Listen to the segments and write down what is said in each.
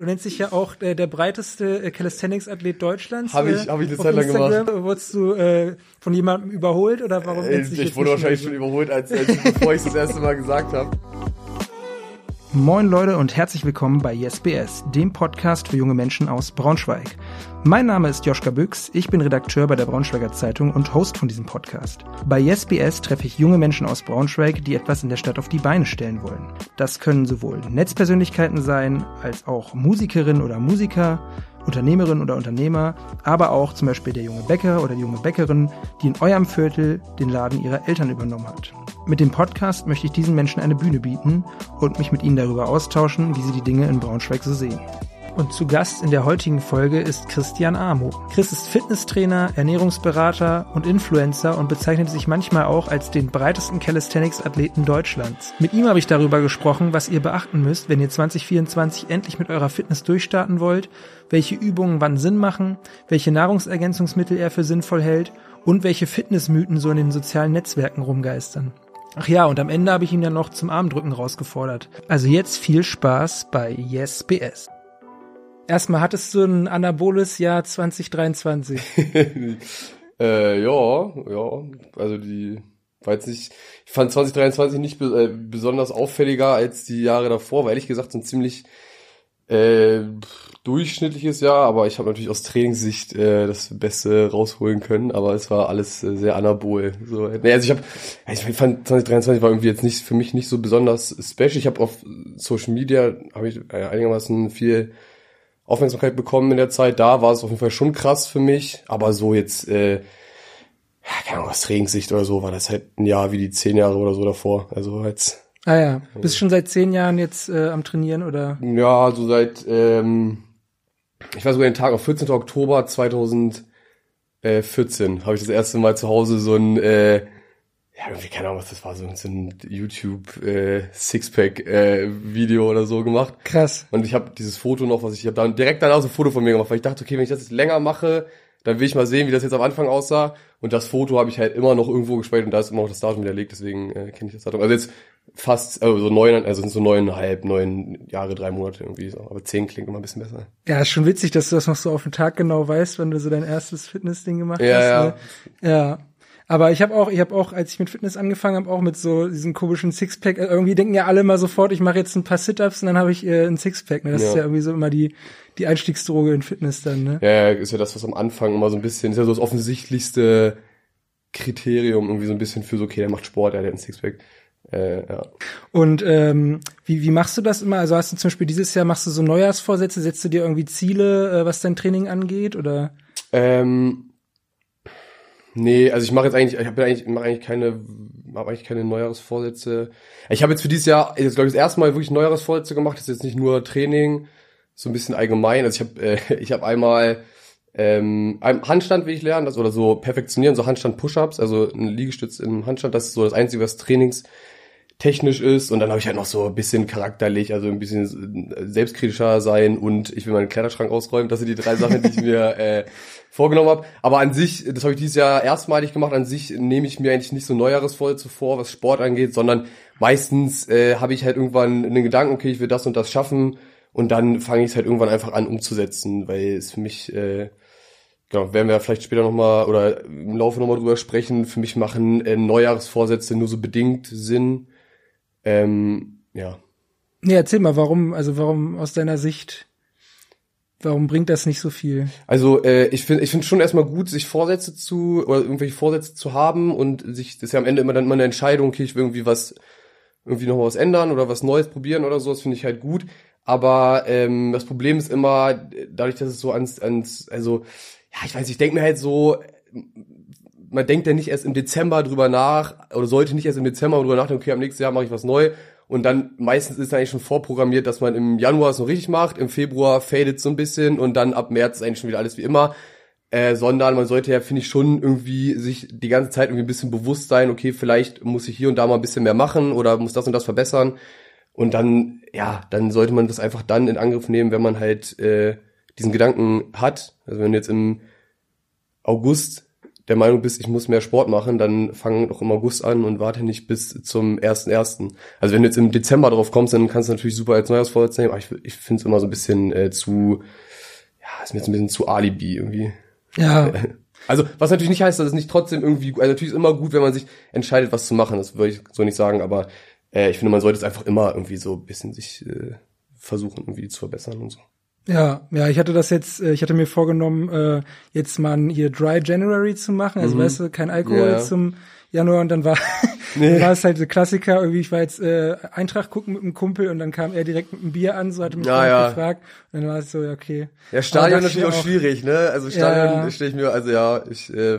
Du nennst dich ja auch äh, der breiteste äh, Calisthenics-Athlet Deutschlands. Habe ich, äh, hab ich eine Zeit lang Instagram. gemacht. Wurdest du äh, von jemandem überholt oder warum Äh, nennst du dich ich wurde wahrscheinlich schon überholt, als, als bevor ich das erste Mal gesagt habe. Moin Leute und herzlich willkommen bei YesBS, dem Podcast für junge Menschen aus Braunschweig. Mein Name ist Joschka Büchs, ich bin Redakteur bei der Braunschweiger Zeitung und Host von diesem Podcast. Bei YesBS treffe ich junge Menschen aus Braunschweig, die etwas in der Stadt auf die Beine stellen wollen. Das können sowohl Netzpersönlichkeiten sein, als auch Musikerinnen oder Musiker, Unternehmerinnen oder Unternehmer, aber auch zum Beispiel der junge Bäcker oder die junge Bäckerin, die in eurem Viertel den Laden ihrer Eltern übernommen hat. Mit dem Podcast möchte ich diesen Menschen eine Bühne bieten und mich mit ihnen darüber austauschen, wie sie die Dinge in Braunschweig so sehen. Und zu Gast in der heutigen Folge ist Christian Amo. Chris ist Fitnesstrainer, Ernährungsberater und Influencer und bezeichnet sich manchmal auch als den breitesten Calisthenics-Athleten Deutschlands. Mit ihm habe ich darüber gesprochen, was ihr beachten müsst, wenn ihr 2024 endlich mit eurer Fitness durchstarten wollt, welche Übungen wann Sinn machen, welche Nahrungsergänzungsmittel er für sinnvoll hält und welche Fitnessmythen so in den sozialen Netzwerken rumgeistern. Ach ja, und am Ende habe ich ihn dann noch zum Armdrücken rausgefordert. Also jetzt viel Spaß bei YesBS. Erstmal hattest du ein anaboles Jahr 2023. äh, ja, ja, also die, jetzt nicht, ich fand 2023 nicht äh, besonders auffälliger als die Jahre davor, weil ehrlich gesagt so ein ziemlich äh, durchschnittliches Jahr, aber ich habe natürlich aus Trainingssicht äh, das Beste rausholen können, aber es war alles äh, sehr anabol. So, nee, also ich habe, ich fand 2023 war irgendwie jetzt nicht für mich nicht so besonders special. Ich habe auf Social Media habe ich äh, einigermaßen viel Aufmerksamkeit bekommen in der Zeit. Da war es auf jeden Fall schon krass für mich, aber so jetzt, äh, ja, keine Ahnung, aus Trainingssicht oder so, war das halt ein Jahr wie die zehn Jahre oder so davor. Also jetzt. Ah ja, bist schon seit zehn Jahren jetzt äh, am Trainieren oder? Ja, so seit, ähm, ich weiß sogar den Tag, auf 14. Oktober 2014 habe ich das erste Mal zu Hause so ein, äh, ja, irgendwie, keine Ahnung, was das war, so, so ein YouTube äh, Sixpack äh, Video oder so gemacht. Krass. Und ich habe dieses Foto noch, was ich habe dann direkt danach so ein Foto von mir gemacht, weil ich dachte, okay, wenn ich das jetzt länger mache, dann will ich mal sehen, wie das jetzt am Anfang aussah. Und das Foto habe ich halt immer noch irgendwo gespeichert und da ist immer noch das Datum widerlegt, deswegen äh, kenne ich das Datum. Also jetzt fast, also so neun, also sind so neuneinhalb, neun Jahre, drei Monate irgendwie so. Aber zehn klingt immer ein bisschen besser. Ja, ist schon witzig, dass du das noch so auf den Tag genau weißt, wenn du so dein erstes Fitnessding gemacht Ja, hast. ja. Ne? Ja. Aber ich habe auch, ich habe auch, als ich mit Fitness angefangen habe, auch mit so diesem komischen Sixpack. äh, Irgendwie denken ja alle mal sofort, ich mache jetzt ein paar Sit-ups und dann habe ich äh, ein Sixpack. Ne? Das Ja. ist ja irgendwie so immer die die Einstiegsdroge in Fitness dann. Ne? Ja, ja, ist ja das, was am Anfang immer so ein bisschen, ist ja so das offensichtlichste Kriterium irgendwie so ein bisschen für so, okay, der macht Sport, der hat einen Sixpack. Äh, ja. Und ähm, wie, wie machst du das immer? Also hast du zum Beispiel dieses Jahr machst du so Neujahrsvorsätze, setzt du dir irgendwie Ziele, äh, was dein Training angeht, oder? Ähm, nee, also ich mache jetzt eigentlich, ich habe eigentlich, mache eigentlich keine, habe eigentlich keine Neujahresvorsätze. Ich habe jetzt für dieses Jahr, jetzt glaube ich das erste Mal wirklich Neujahresvorsätze gemacht. Das ist jetzt nicht nur Training, so ein bisschen allgemein. Also ich habe, äh, ich habe einmal ähm, Handstand will ich lernen, das oder so perfektionieren, so Handstand-Push-ups, also ein Liegestütz im Handstand. Das ist so das Einzige, was Trainings technisch ist und dann habe ich halt noch so ein bisschen charakterlich, also ein bisschen selbstkritischer sein und ich will meinen Kleiderschrank ausräumen. Das sind die drei Sachen, die ich mir äh, vorgenommen habe. Aber an sich, das habe ich dieses Jahr erstmalig gemacht, an sich nehme ich mir eigentlich nicht so Neujahresvorsätze vor, was Sport angeht, sondern meistens äh, habe ich halt irgendwann einen Gedanken, okay, ich will das und das schaffen und dann fange ich es halt irgendwann einfach an umzusetzen, weil es für mich äh, Genau, werden wir vielleicht später nochmal oder im Laufe nochmal drüber sprechen. Für mich machen äh, Neujahresvorsätze nur so bedingt Sinn. Ähm, ja. Nee, erzähl mal, warum, also warum aus deiner Sicht, warum bringt das nicht so viel? Also äh, ich finde ich finde schon erstmal gut, sich Vorsätze zu oder irgendwelche Vorsätze zu haben und sich das ist ja am Ende immer dann immer eine Entscheidung, okay, ich will irgendwie was irgendwie noch was ändern oder was Neues probieren oder so, das finde ich halt gut. Aber ähm, das Problem ist immer, dadurch, dass es so ans, ans also ja, ich weiß, ich denke mir halt so, man denkt ja nicht erst im Dezember drüber nach oder sollte nicht erst im Dezember drüber nachdenken, okay, am nächsten Jahr mache ich was neu. Und dann meistens ist eigentlich schon vorprogrammiert, dass man im Januar es noch richtig macht, im Februar fadet so ein bisschen und dann ab März ist eigentlich schon wieder alles wie immer. Äh, sondern man sollte ja, finde ich, schon irgendwie sich die ganze Zeit irgendwie ein bisschen bewusst sein, okay, vielleicht muss ich hier und da mal ein bisschen mehr machen oder muss das und das verbessern. Und dann, ja, dann sollte man das einfach dann in Angriff nehmen, wenn man halt äh, diesen Gedanken hat. Also wenn jetzt im August der Meinung bist, ich muss mehr Sport machen, dann fang doch im August an und warte nicht bis zum ersten ersten. Also wenn du jetzt im Dezember drauf kommst, dann kannst du natürlich super als Neujahrsvorsatz nehmen, aber ich, ich finde es immer so ein bisschen äh, zu, ja, ist mir jetzt ein bisschen zu Alibi irgendwie. Ja. Also, was natürlich nicht heißt, dass es nicht trotzdem irgendwie, also natürlich ist immer gut, wenn man sich entscheidet, was zu machen, das würde ich so nicht sagen, aber äh, ich finde, man sollte es einfach immer irgendwie so ein bisschen sich äh, versuchen, irgendwie zu verbessern und so. Ja, ja, ich hatte das jetzt, äh, ich hatte mir vorgenommen, äh, jetzt mal hier Dry January zu machen, also mhm. weißt du, kein Alkohol ja. zum Januar und dann war, nee. war es halt der Klassiker, irgendwie, ich war jetzt äh, Eintracht gucken mit einem Kumpel und dann kam er direkt mit einem Bier an, so hatte mich ja, ja. gefragt und dann war es so, ja, okay. Ja, Stadion natürlich auch, auch, schwierig, ne? Also Stadion ja. stelle ich mir, also ja, ich äh,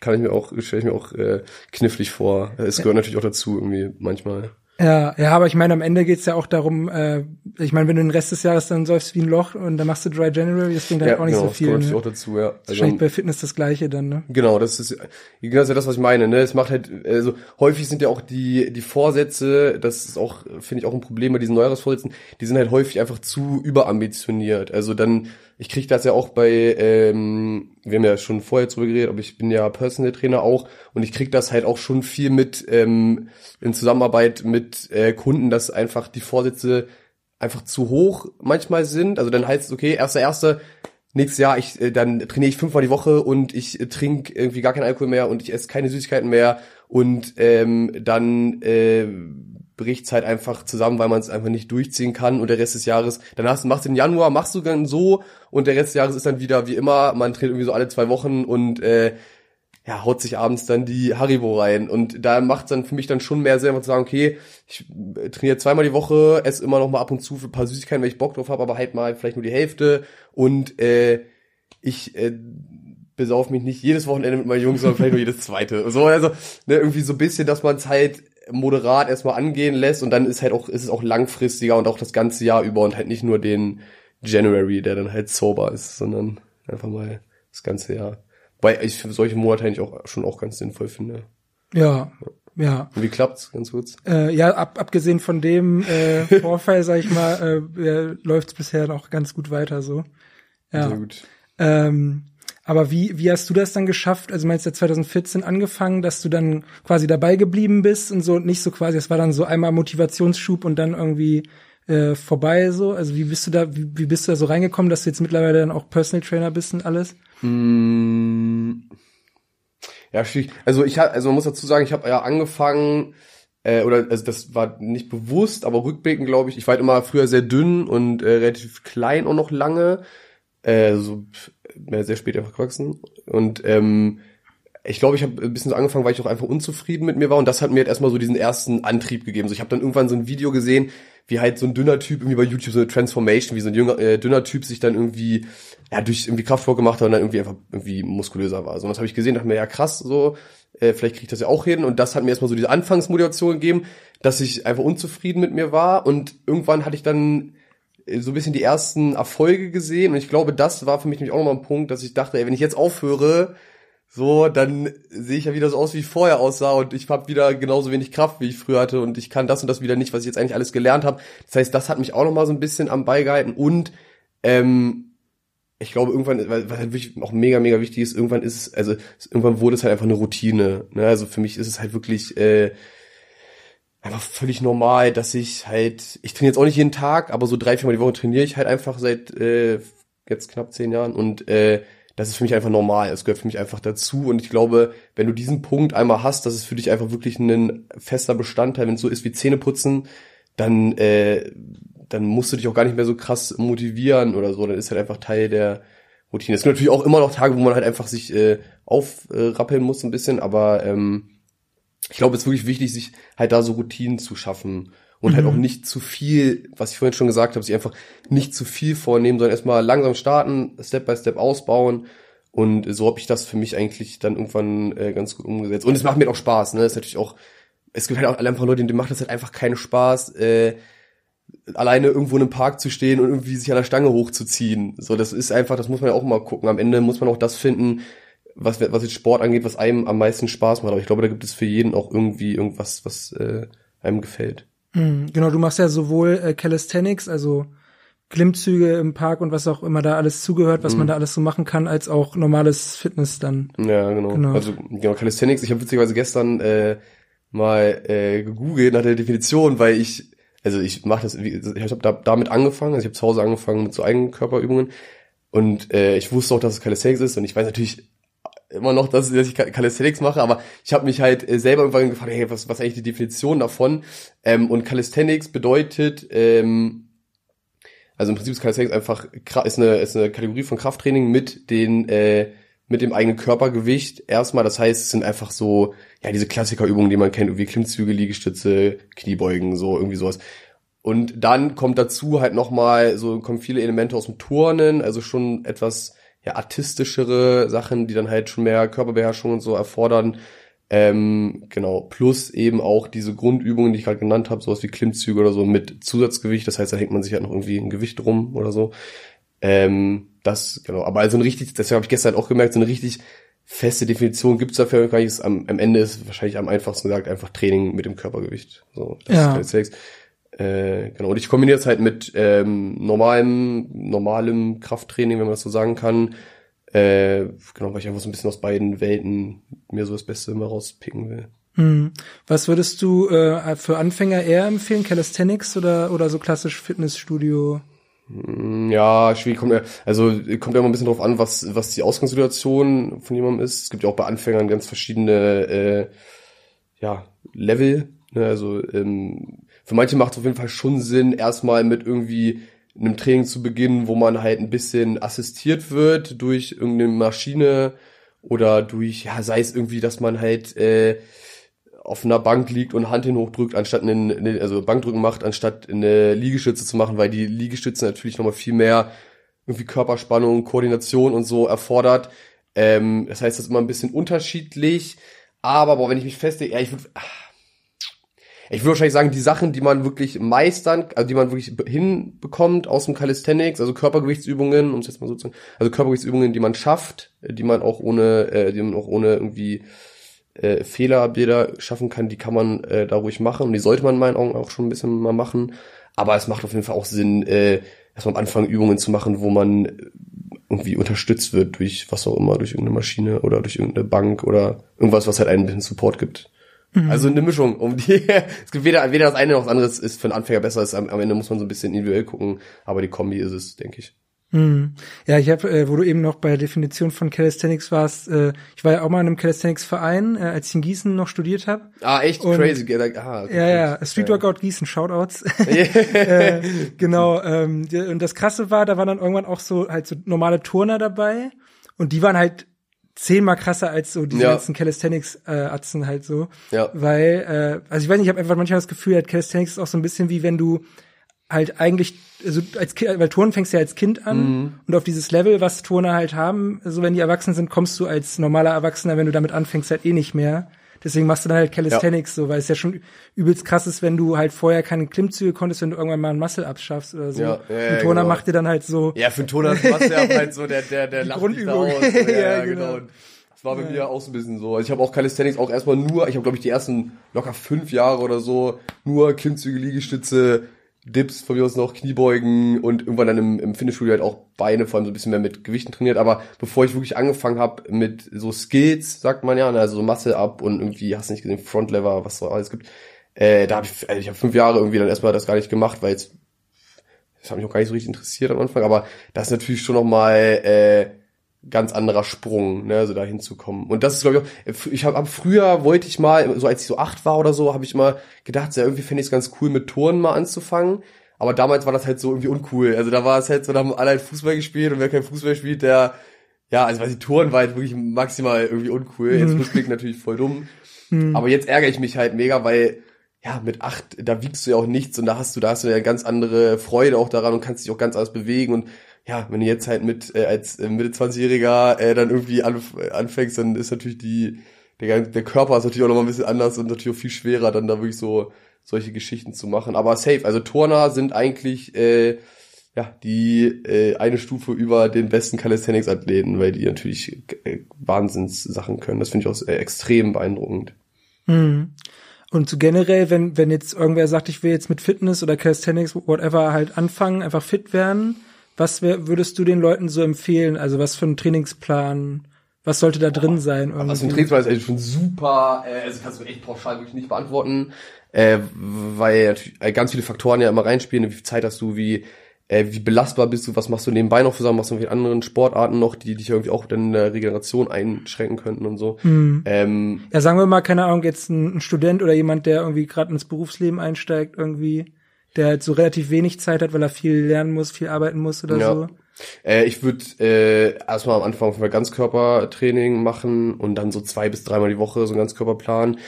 kann ich mir auch, stelle ich mir auch äh, knifflig vor. Es gehört natürlich auch dazu, irgendwie manchmal. Ja, ja, aber ich meine, am Ende geht's ja auch darum, äh, ich meine, wenn du den Rest des Jahres dann säufst wie ein Loch und dann machst du Dry January, das bringt halt ja, auch nicht genau, so viel. Das ne? auch dazu, ja. Also, wahrscheinlich bei Fitness das gleiche dann, ne? Genau, das ist genau das ist ja das, was ich meine, ne? Es macht halt, also häufig sind ja auch die, die Vorsätze, das ist auch, finde ich, auch ein Problem bei diesen Neujahrsvorsätzen, die sind halt häufig einfach zu überambitioniert. Also dann ich kriege das ja auch bei, ähm, wir haben ja schon vorher drüber geredet, aber ich bin ja Personal Trainer auch und ich kriege das halt auch schon viel mit ähm, in Zusammenarbeit mit äh, Kunden, dass einfach die Vorsätze einfach zu hoch manchmal sind. Also dann heißt es, okay, erster, erster, nächstes Jahr, ich, äh, dann trainiere ich fünfmal die Woche und ich äh, trinke irgendwie gar keinen Alkohol mehr und ich esse keine Süßigkeiten mehr und ähm, dann äh, bricht's halt einfach zusammen, weil man es einfach nicht durchziehen kann und der Rest des Jahres, dann hast, machst du im Januar, machst du dann so und der Rest des Jahres ist dann wieder wie immer, man trainiert irgendwie so alle zwei Wochen und äh, ja, haut sich abends dann die Haribo rein. Und da macht dann für mich dann schon mehr Sinn, zu sagen, okay, ich trainiere zweimal die Woche, esse immer noch mal ab und zu für ein paar Süßigkeiten, wenn ich Bock drauf habe, aber halt mal vielleicht nur die Hälfte. Und äh, ich äh, besauf mich nicht jedes Wochenende mit meinen Jungs, sondern vielleicht nur jedes zweite. So, also ne, irgendwie so ein bisschen, dass man es halt moderat erstmal angehen lässt und dann ist halt auch, ist es auch langfristiger und auch das ganze Jahr über und halt nicht nur den January, der dann halt sober ist, sondern einfach mal das ganze Jahr. Weil ich für solche Monate eigentlich auch schon auch ganz sinnvoll finde. Ja, ja. Und wie klappt's, ganz kurz? Äh, ja, ab, abgesehen von dem äh, Vorfall, sag ich mal, äh, läuft's bisher noch ganz gut weiter so. Ja. Sehr gut. Ähm, aber wie, wie hast du das dann geschafft? Also meinst du 2014 angefangen, dass du dann quasi dabei geblieben bist und so nicht so quasi, es war dann so einmal Motivationsschub und dann irgendwie äh, vorbei so? Also wie bist du da, wie, wie bist du da so reingekommen, dass du jetzt mittlerweile dann auch Personal Trainer bist und alles? Mm, ja, schwierig. Also ich habe, also man muss dazu sagen, ich habe ja angefangen, äh, oder also das war nicht bewusst, aber rückblickend glaube ich, ich war halt immer früher sehr dünn und äh, relativ klein auch noch lange. Äh, so sehr spät einfach gewachsen. Und ähm, ich glaube, ich habe ein bisschen so angefangen, weil ich auch einfach unzufrieden mit mir war und das hat mir halt erstmal so diesen ersten Antrieb gegeben. So, ich habe dann irgendwann so ein Video gesehen, wie halt so ein dünner Typ irgendwie bei YouTube so eine Transformation, wie so ein jünger, äh, dünner Typ sich dann irgendwie ja durch irgendwie Kraftsport gemacht hat und dann irgendwie einfach irgendwie muskulöser war. So, und das habe ich gesehen, dachte mir ja krass, so äh, vielleicht kriege ich das ja auch hin und das hat mir erstmal so diese Anfangsmotivation gegeben, dass ich einfach unzufrieden mit mir war und irgendwann hatte ich dann so ein bisschen die ersten Erfolge gesehen und ich glaube, das war für mich nämlich auch nochmal ein Punkt, dass ich dachte, ey, wenn ich jetzt aufhöre, so, dann sehe ich ja wieder so aus, wie ich vorher aussah und ich habe wieder genauso wenig Kraft, wie ich früher hatte und ich kann das und das wieder nicht, was ich jetzt eigentlich alles gelernt habe. Das heißt, das hat mich auch nochmal so ein bisschen am Ball gehalten und ähm, ich glaube, irgendwann, was halt wirklich auch mega, mega wichtig ist, irgendwann ist es, also irgendwann wurde es halt einfach eine Routine. Ne? Also für mich ist es halt wirklich äh, einfach völlig normal, dass ich halt, ich trainiere jetzt auch nicht jeden Tag, aber so drei, viermal die Woche trainiere ich halt einfach seit äh, jetzt knapp zehn Jahren und äh, das ist für mich einfach normal. Es gehört für mich einfach dazu und ich glaube, wenn du diesen Punkt einmal hast, dass es für dich einfach wirklich ein fester Bestandteil, wenn es so ist wie Zähneputzen, dann äh, dann musst du dich auch gar nicht mehr so krass motivieren oder so, dann ist halt einfach Teil der Routine. Es gibt natürlich auch immer noch Tage, wo man halt einfach sich äh, aufrappeln muss ein bisschen, aber ähm, ich glaube, es ist wirklich wichtig, sich halt da so Routinen zu schaffen und mhm. halt auch nicht zu viel, was ich vorhin schon gesagt habe, sich einfach nicht zu viel vornehmen, sondern erstmal langsam starten, Step by Step ausbauen. Und so habe ich das für mich eigentlich dann irgendwann äh, ganz gut umgesetzt. Und es macht mir auch Spaß, ne? Das ist natürlich auch, es gibt halt auch einfach Leute, denen macht das halt einfach keinen Spaß, äh, alleine irgendwo in einem Park zu stehen und irgendwie sich an der Stange hochzuziehen. So, das ist einfach, das muss man ja auch mal gucken. Am Ende muss man auch das finden, was, was jetzt Sport angeht, was einem am meisten Spaß macht. Aber ich glaube, da gibt es für jeden auch irgendwie irgendwas, was äh, einem gefällt. Mhm, genau, du machst ja sowohl äh, Calisthenics, also Klimmzüge im Park und was auch immer da alles zugehört, was mhm. man da alles so machen kann, als auch normales Fitness dann. Ja, genau. genau. Also genau, Calisthenics, ich habe witzigerweise gestern äh, mal äh, gegoogelt nach der Definition, weil ich, also ich mache das, ich habe da, damit angefangen, also ich habe zu Hause angefangen mit so eigenen Körperübungen und äh, ich wusste auch, dass es Calisthenics ist und ich weiß natürlich immer noch, dass, dass ich Calisthenics mache, aber ich habe mich halt äh, selber irgendwann gefragt, hey, was, was eigentlich die Definition davon? Ähm, und Calisthenics bedeutet, ähm, also im Prinzip ist Calisthenics einfach ist eine, ist eine Kategorie von Krafttraining mit den äh, mit dem eigenen Körpergewicht erstmal. Das heißt, es sind einfach so ja diese Klassikerübungen, die man kennt, wie Klimmzüge, Liegestütze, Kniebeugen, so irgendwie sowas. Und dann kommt dazu halt nochmal, so kommen viele Elemente aus dem Turnen, also schon etwas ja artistischere Sachen, die dann halt schon mehr Körperbeherrschung und so erfordern. Ähm, genau, plus eben auch diese Grundübungen, die ich gerade genannt habe, sowas wie Klimmzüge oder so mit Zusatzgewicht. Das heißt, da hängt man sich halt noch irgendwie ein Gewicht rum oder so. Ähm, das, genau, aber also ein richtig, das habe ich gestern auch gemerkt, so eine richtig feste Definition gibt's dafür gar nicht. Am, am Ende ist wahrscheinlich am einfachsten gesagt einfach Training mit dem Körpergewicht. So, das ja. ist Sex. Äh, genau, und ich kombiniere es halt mit ähm, normalem, normalem Krafttraining, wenn man das so sagen kann äh, genau, weil ich einfach so ein bisschen aus beiden Welten mir so das Beste immer rauspicken will. Hm. Was würdest du äh, für Anfänger eher empfehlen? Calisthenics oder, oder so klassisch Fitnessstudio? Hm, ja, schwierig kommt ja, also kommt ja immer ein bisschen drauf an, was, was die Ausgangssituation von jemandem ist. Es gibt ja auch bei Anfängern ganz verschiedene äh, ja, Level. Ne? Also ähm, für manche macht es auf jeden Fall schon Sinn, erstmal mit irgendwie einem Training zu beginnen, wo man halt ein bisschen assistiert wird durch irgendeine Maschine oder durch, ja, sei es irgendwie, dass man halt äh, auf einer Bank liegt und Hand hin hochdrückt, anstatt eine, also Bankdrücken macht, anstatt eine Liegestütze zu machen, weil die Liegestütze natürlich nochmal viel mehr irgendwie Körperspannung, Koordination und so erfordert. Ähm, das heißt, das ist immer ein bisschen unterschiedlich. Aber boah, wenn ich mich festlege, ja, ich würde ich würde wahrscheinlich sagen, die Sachen, die man wirklich meistern, also die man wirklich hinbekommt aus dem Calisthenics, also Körpergewichtsübungen, um es jetzt mal so zu sagen, also Körpergewichtsübungen, die man schafft, die man auch ohne, äh, die man auch ohne irgendwie äh, Fehlerbilder schaffen kann, die kann man äh, da ruhig machen und die sollte man in meinen Augen auch schon ein bisschen mal machen. Aber es macht auf jeden Fall auch Sinn, äh, erstmal am Anfang Übungen zu machen, wo man irgendwie unterstützt wird durch was auch immer, durch irgendeine Maschine oder durch irgendeine Bank oder irgendwas, was halt einen ein bisschen Support gibt. Mhm. Also eine Mischung. Um die, es gibt weder, weder das eine noch das andere ist für einen Anfänger besser. Ist, am, am Ende muss man so ein bisschen individuell gucken, aber die Kombi ist es, denke ich. Mhm. Ja, ich habe, äh, wo du eben noch bei der Definition von Calisthenics warst, äh, ich war ja auch mal in einem Calisthenics-Verein, äh, als ich in Gießen noch studiert habe. Ah, echt und, crazy. Ah, okay, ja, ja, Street Workout ja. Gießen, Shoutouts. äh, genau, ähm, und das Krasse war, da waren dann irgendwann auch so halt so normale Turner dabei und die waren halt zehnmal krasser als so diese ja. ganzen Calisthenics-Atzen äh, halt so. Ja. Weil, äh, also ich weiß nicht, ich habe einfach manchmal das Gefühl, halt, Calisthenics ist auch so ein bisschen wie wenn du halt eigentlich, also als Kind, weil Turnen fängst ja als Kind an mhm. und auf dieses Level, was Turner halt haben, so also wenn die erwachsen sind, kommst du als normaler Erwachsener, wenn du damit anfängst, halt eh nicht mehr. Deswegen machst du dann halt Calisthenics ja. so, weil es ja schon übelst krass ist, wenn du halt vorher keine Klimmzüge konntest, wenn du irgendwann mal ein Muscle abschaffst oder so. Ja, ja, ja, ein Toner genau. macht dir dann halt so. Ja, für einen Toner ist Muscle halt so, der, der, der lacht dich da aus. So, ja, ja, genau. genau. Das war bei mir auch so ein bisschen so. Also ich habe auch Calisthenics auch erstmal nur, ich habe glaube ich die ersten locker fünf Jahre oder so nur Klimmzüge, Liegestütze, Dips, von mir aus noch Kniebeugen und irgendwann dann im, im Fitnessstudio halt auch Beine, vor allem so ein bisschen mehr mit Gewichten trainiert. Aber bevor ich wirklich angefangen habe mit so Skills, sagt man ja, ne, also so Muscle Up und irgendwie, hast du nicht gesehen, Frontlever, was so alles gibt, äh, da habe ich, also ich habe fünf Jahre irgendwie dann erstmal das gar nicht gemacht, weil jetzt, das hat mich auch gar nicht so richtig interessiert am Anfang, aber das ist natürlich schon nochmal äh, ganz anderer Sprung, ne, so da hinzukommen. Und das ist, glaube ich, auch, ich habe hab früher wollte ich mal, so als ich so acht war oder so, habe ich mal gedacht, ja, irgendwie fände ich es ganz cool, mit Touren mal anzufangen. Aber damals war das halt so irgendwie uncool. Also da war es halt so, da haben alle halt Fußball gespielt und wer kein Fußball spielt, der, ja, also weil die Touren war halt wirklich maximal irgendwie uncool. Jetzt mhm. rückblickend natürlich voll dumm. Mhm. Aber jetzt ärgere ich mich halt mega, weil ja, mit acht, da wiegst du ja auch nichts und da hast du, da hast du ja ganz andere Freude auch daran und kannst dich auch ganz anders bewegen und ja, wenn du jetzt halt mit äh, als äh, Mitte 20-Jähriger äh, dann irgendwie anf anfängst, dann ist natürlich die der, der Körper ist natürlich auch noch mal ein bisschen anders und natürlich auch viel schwerer, dann da wirklich so solche Geschichten zu machen. Aber safe, also Turner sind eigentlich äh, ja die äh, eine Stufe über den besten Calisthenics-Athleten, weil die natürlich äh, Wahnsinnssachen können. Das finde ich auch äh, extrem beeindruckend. Mhm. Und so generell, wenn, wenn jetzt irgendwer sagt, ich will jetzt mit Fitness oder Calisthenics, whatever, halt anfangen, einfach fit werden, was wär, würdest du den Leuten so empfehlen? Also was für ein Trainingsplan, was sollte da drin sein? Irgendwie? Was für ein Trainingsplan ist eigentlich schon super, äh, also kannst du echt pauschal wirklich nicht beantworten, äh, weil natürlich äh, ganz viele Faktoren ja immer reinspielen, wie viel Zeit hast du, wie äh, wie belastbar bist du, was machst du nebenbei noch zusammen, machst du mit anderen Sportarten noch, die dich irgendwie auch dann in der Regeneration einschränken könnten und so. Mhm. Ähm, ja, sagen wir mal, keine Ahnung, jetzt ein, ein Student oder jemand, der irgendwie gerade ins Berufsleben einsteigt, irgendwie, der halt so relativ wenig Zeit hat, weil er viel lernen muss, viel arbeiten muss oder ja. so. Äh, ich würde äh, erstmal am Anfang für Ganzkörpertraining machen und dann so zwei bis dreimal die Woche so einen Ganzkörperplan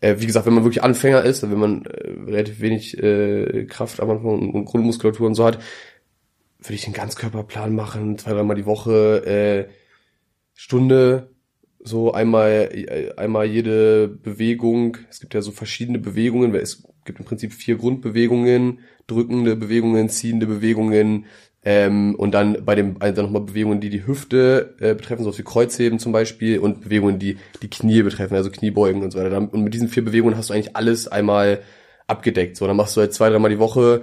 äh, wie gesagt, wenn man wirklich Anfänger ist, wenn man äh, relativ wenig äh, Kraft am Anfang und Grundmuskulatur und so hat, würde ich einen Ganzkörperplan machen, zwei, dreimal die Woche, äh, Stunde, so einmal, äh, einmal jede Bewegung. Es gibt ja so verschiedene Bewegungen, weil es gibt im Prinzip vier Grundbewegungen, drückende Bewegungen, ziehende Bewegungen, ähm, und dann bei dem also nochmal Bewegungen, die die Hüfte äh, betreffen, so wie Kreuzheben zum Beispiel, und Bewegungen, die die Knie betreffen, also Kniebeugen und so weiter. Und mit diesen vier Bewegungen hast du eigentlich alles einmal abgedeckt. So, dann machst du halt zwei, dreimal die Woche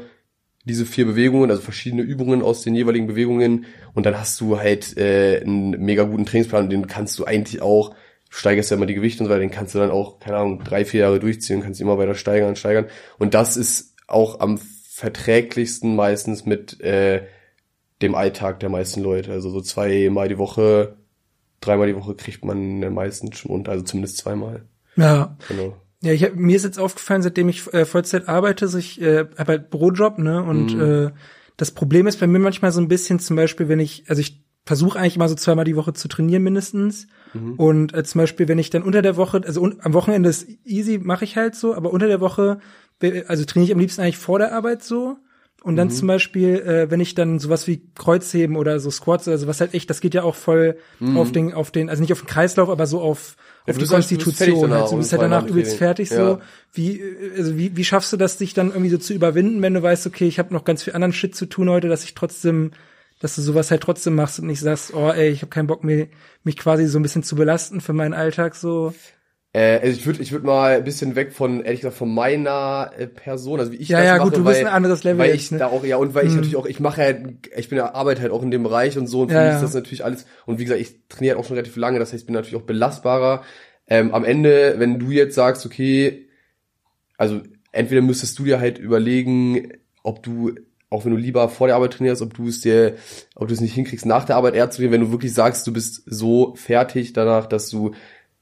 diese vier Bewegungen, also verschiedene Übungen aus den jeweiligen Bewegungen, und dann hast du halt äh, einen mega guten Trainingsplan, den kannst du eigentlich auch steigerst ja immer die Gewichte und so weiter, den kannst du dann auch, keine Ahnung, drei, vier Jahre durchziehen, kannst immer weiter steigern, steigern. Und das ist auch am verträglichsten meistens mit äh, dem Alltag der meisten Leute. Also so zweimal die Woche, dreimal die Woche kriegt man meistens schon unter, also zumindest zweimal. Ja. Genau. Ja, ich hab, mir ist jetzt aufgefallen, seitdem ich äh, Vollzeit arbeite, so ich äh, habe halt Bürojob, ne? Und mhm. äh, das Problem ist bei mir manchmal so ein bisschen, zum Beispiel, wenn ich, also ich versuche eigentlich immer so zweimal die Woche zu trainieren mindestens. Mhm. Und äh, zum Beispiel, wenn ich dann unter der Woche, also un, am Wochenende ist easy, mache ich halt so, aber unter der Woche, also trainiere ich am liebsten eigentlich vor der Arbeit so. Und dann mhm. zum Beispiel, äh, wenn ich dann sowas wie Kreuzheben oder so Squats, also was halt echt, das geht ja auch voll mhm. auf den, auf den, also nicht auf den Kreislauf, aber so auf, auf die Konstitution. Halt, du bist halt danach übelst fertig ja. so. Wie, also wie, wie schaffst du das, dich dann irgendwie so zu überwinden, wenn du weißt, okay, ich habe noch ganz viel anderen Shit zu tun heute, dass ich trotzdem, dass du sowas halt trotzdem machst und nicht sagst, oh ey, ich habe keinen Bock mehr, mich quasi so ein bisschen zu belasten für meinen Alltag so. Äh, also ich würde ich würd mal ein bisschen weg von, ehrlich gesagt, von meiner äh, Person, also wie ich ja, das ja, mache. Ja, gut, du weil, bist ein anderes Level. Weil ich ne? da auch, ja, und weil hm. ich natürlich auch, ich mache halt, ich bin ja, arbeite halt auch in dem Bereich und so, und für ja, mich ist das natürlich alles, und wie gesagt, ich trainiere halt auch schon relativ lange, das heißt, ich bin natürlich auch belastbarer. Ähm, am Ende, wenn du jetzt sagst, okay, also entweder müsstest du dir halt überlegen, ob du auch wenn du lieber vor der Arbeit trainierst, ob du es dir, ob du es nicht hinkriegst, nach der Arbeit eher zu trainieren, wenn du wirklich sagst, du bist so fertig danach, dass du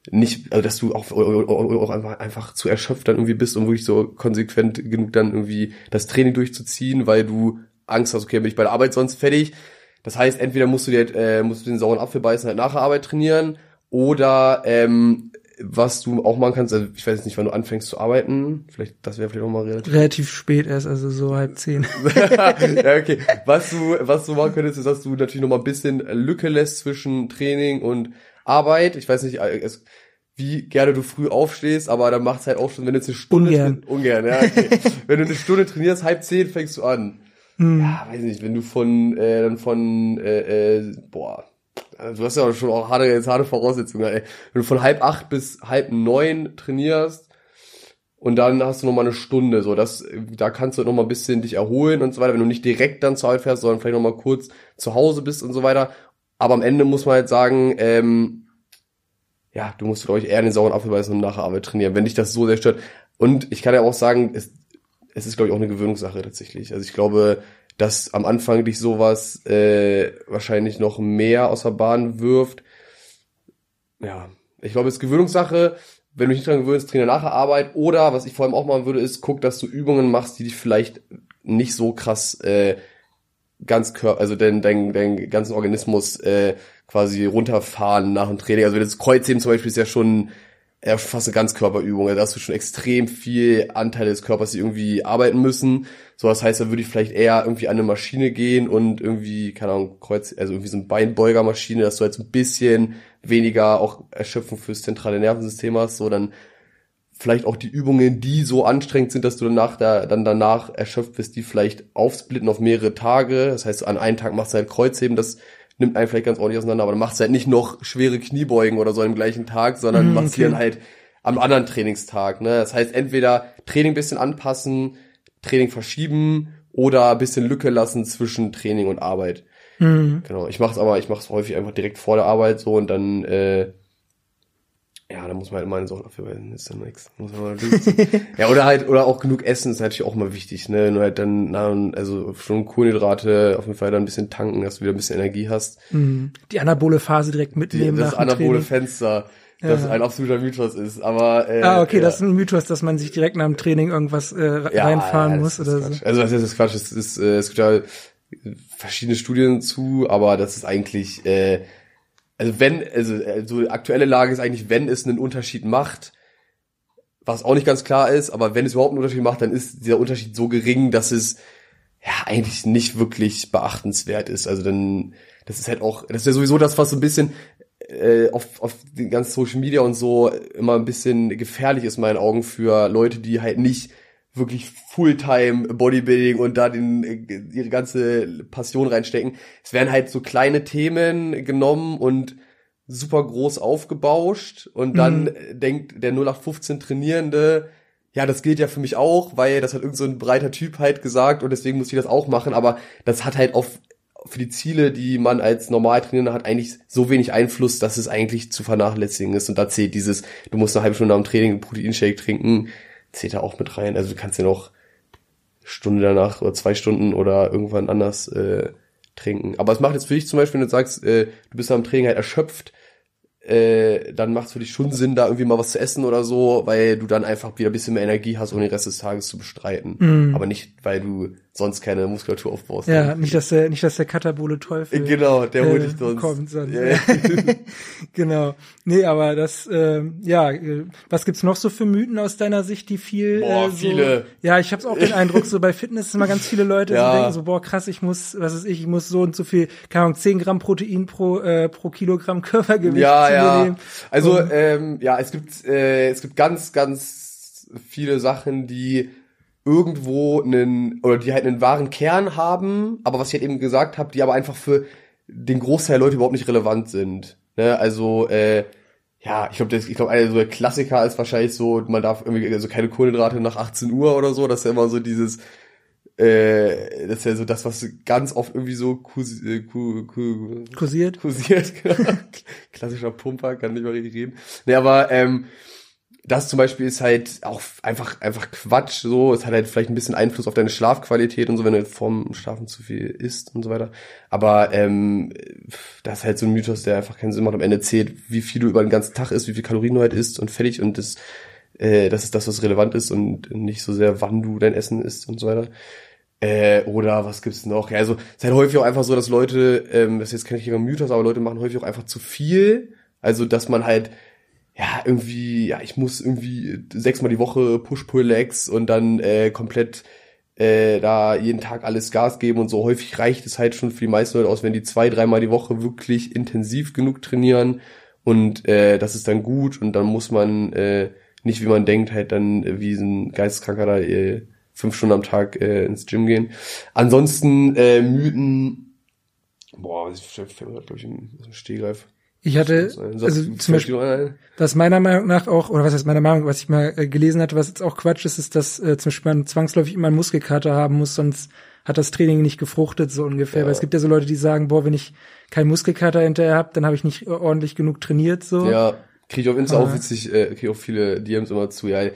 nicht, also dass du auch, auch einfach, einfach zu erschöpft dann irgendwie bist, um wirklich so konsequent genug dann irgendwie das Training durchzuziehen, weil du Angst hast, okay, bin ich bei der Arbeit sonst fertig. Das heißt, entweder musst du dir äh, musst du den sauren Apfel beißen, halt nach der Arbeit trainieren, oder ähm, was du auch machen kannst, also ich weiß jetzt nicht, wann du anfängst zu arbeiten, vielleicht, das wäre vielleicht auch mal relativ... Relativ spät erst, also so halb zehn. ja, okay. Was du, was du machen könntest, ist, dass du natürlich noch mal ein bisschen Lücke lässt zwischen Training und Arbeit. Ich weiß nicht, äh, es, wie gerne du früh aufstehst, aber dann macht's halt auch schon, wenn du jetzt eine Stunde ungern, ungern ja, okay. wenn du eine Stunde trainierst, halb zehn fängst du an. Hm. Ja, weiß nicht, wenn du von äh, dann von äh, äh, boah, du hast ja schon auch harte, jetzt harte Voraussetzungen, ey. Wenn du von halb acht bis halb neun trainierst und dann hast du noch mal eine Stunde, so das, da kannst du noch mal ein bisschen dich erholen und so weiter, wenn du nicht direkt dann zur Arbeit fährst, sondern vielleicht noch mal kurz zu Hause bist und so weiter aber am Ende muss man halt sagen, ähm, ja, du musst, glaube ich, eher den sauren Apfel beißen und nachher Arbeit trainieren, wenn dich das so sehr stört. Und ich kann ja auch sagen, es, es ist, glaube ich, auch eine Gewöhnungssache tatsächlich. Also ich glaube, dass am Anfang dich sowas äh, wahrscheinlich noch mehr aus der Bahn wirft. Ja, ich glaube, es ist Gewöhnungssache. Wenn du dich nicht dran gewöhnst, trainiere nachher Arbeit. Oder, was ich vor allem auch machen würde, ist, guck, dass du Übungen machst, die dich vielleicht nicht so krass äh, ganz Körper, also dein, dein, dein ganzen Organismus äh, quasi runterfahren nach dem Training. Also das Kreuzheben zum Beispiel ist ja schon ja, fast eine Ganzkörperübung. Also da hast du schon extrem viel Anteile des Körpers, die irgendwie arbeiten müssen. So, das heißt, da würde ich vielleicht eher irgendwie an eine Maschine gehen und irgendwie, keine Ahnung, Kreuz, also irgendwie so eine Beinbeugermaschine, dass du jetzt ein bisschen weniger auch Erschöpfung fürs zentrale Nervensystem hast. So, dann vielleicht auch die Übungen, die so anstrengend sind, dass du danach da, dann danach erschöpft bist, die vielleicht aufsplitten auf mehrere Tage. Das heißt, an einem Tag machst du halt Kreuzheben, das nimmt einen vielleicht ganz ordentlich auseinander, aber dann machst du halt nicht noch schwere Kniebeugen oder so am gleichen Tag, sondern mm, machst okay. dann halt am anderen Trainingstag. Ne? Das heißt, entweder Training bisschen anpassen, Training verschieben oder bisschen Lücke lassen zwischen Training und Arbeit. Mhm. Genau. Ich mache es aber, ich mache es häufig einfach direkt vor der Arbeit so und dann äh, ja, da muss man halt meine Sachen abverwenden, ist dann nichts. Muss man ja, oder halt, oder auch genug essen ist natürlich auch mal wichtig, ne? Nur halt dann, na, also schon Kohlenhydrate, auf jeden Fall dann ein bisschen tanken, dass du wieder ein bisschen Energie hast. Mhm. Die anabole Phase direkt mitnehmen. Die, das anabole Fenster das ja. ein absoluter Mythos ist. Aber äh, ah, okay, ja. das ist ein Mythos, dass man sich direkt nach dem Training irgendwas äh, ja, reinfahren muss oder Quatsch. so. Also das ist Quatsch. Es ist, äh, es gibt ja verschiedene Studien zu, aber das ist eigentlich, äh, also wenn, also, also aktuelle Lage ist eigentlich, wenn es einen Unterschied macht, was auch nicht ganz klar ist, aber wenn es überhaupt einen Unterschied macht, dann ist dieser Unterschied so gering, dass es ja eigentlich nicht wirklich beachtenswert ist. Also dann, das ist halt auch, das ist ja sowieso das, was so ein bisschen äh, auf, auf die ganzen Social Media und so immer ein bisschen gefährlich ist in meinen Augen für Leute, die halt nicht wirklich Fulltime Bodybuilding und da den, äh, ihre ganze Passion reinstecken. Es werden halt so kleine Themen genommen und super groß aufgebauscht und dann mhm. denkt der 0815 Trainierende, ja, das gilt ja für mich auch, weil das hat irgend so ein breiter Typ halt gesagt und deswegen muss ich das auch machen, aber das hat halt auf für die Ziele, die man als normal Trainierender hat, eigentlich so wenig Einfluss, dass es eigentlich zu vernachlässigen ist. Und da zählt dieses, du musst eine halbe Stunde am Training einen Proteinshake trinken, zählt da auch mit rein. Also du kannst ja noch Stunde danach oder zwei Stunden oder irgendwann anders äh, trinken. Aber es macht jetzt für dich zum Beispiel, wenn du sagst, äh, du bist am Training halt erschöpft, äh, dann macht es für dich schon Sinn, da irgendwie mal was zu essen oder so, weil du dann einfach wieder ein bisschen mehr Energie hast, um den Rest des Tages zu bestreiten. Mm. Aber nicht, weil du sonst keine Muskulatur aufbaust. Ja, ne? nicht, dass der, nicht, dass der katabole Teufel. Genau, der holt äh, dich sonst. Kommt sonst. Yeah. genau. Nee, aber das, äh, ja, äh, was gibt's noch so für Mythen aus deiner Sicht, die viel, boah, äh, so, viele. Ja, ich habe auch den Eindruck, so bei Fitness sind immer ganz viele Leute, ja. die denken so, boah, krass, ich muss, was ist ich, ich muss so und so viel, keine Ahnung, 10 Gramm Protein pro, äh, pro Kilogramm Körpergewicht ja, zu ja. nehmen. Also, und, ähm, ja, es gibt, äh, es gibt ganz, ganz viele Sachen, die irgendwo einen, oder die halt einen wahren Kern haben, aber was ich halt eben gesagt habe, die aber einfach für den Großteil der Leute überhaupt nicht relevant sind. Ne? Also, äh, ja, ich glaube, ich glaube, einer so der Klassiker ist wahrscheinlich so, man darf irgendwie also keine Kohlenhydrate nach 18 Uhr oder so, das ist ja immer so dieses, äh, das ist ja so das, was ganz oft irgendwie so kus, äh, ku, ku, kursiert. Kursiert, genau. Klassischer Pumper, kann nicht mal richtig reden. Nee, aber ähm, das zum Beispiel ist halt auch einfach, einfach Quatsch, so. Es hat halt vielleicht ein bisschen Einfluss auf deine Schlafqualität und so, wenn du vorm Schlafen zu viel isst und so weiter. Aber, ähm, das ist halt so ein Mythos, der einfach keinen Sinn macht. Am Ende zählt, wie viel du über den ganzen Tag isst, wie viel Kalorien du halt isst und fertig und das, äh, das ist das, was relevant ist und nicht so sehr, wann du dein Essen isst und so weiter. Äh, oder was gibt's noch? Ja, also, es ist halt häufig auch einfach so, dass Leute, ähm, das ist jetzt kein richtiger Mythos, aber Leute machen häufig auch einfach zu viel. Also, dass man halt, ja, irgendwie, ja, ich muss irgendwie sechsmal die Woche Push-Pull-Legs und dann äh, komplett äh, da jeden Tag alles Gas geben und so. Häufig reicht es halt schon für die meisten Leute aus, wenn die zwei, dreimal die Woche wirklich intensiv genug trainieren und äh, das ist dann gut und dann muss man äh, nicht, wie man denkt, halt dann äh, wie ein Geisteskranker da äh, fünf Stunden am Tag äh, ins Gym gehen. Ansonsten äh, Mythen, boah, ich fällt mir glaube ich, ein Stehgreif. Ich hatte, also zum Beispiel, was meiner Meinung nach auch, oder was heißt meiner Meinung, was ich mal äh, gelesen hatte, was jetzt auch Quatsch ist, ist, dass äh, zum Beispiel man zwangsläufig immer einen Muskelkater haben muss, sonst hat das Training nicht gefruchtet, so ungefähr. Ja. Weil es gibt ja so Leute, die sagen, boah, wenn ich keinen Muskelkater hinterher hab, dann habe ich nicht ordentlich genug trainiert, so. Ja, kriege ich auf Insta auch witzig, äh, kriege auch viele DMs immer zu, ja,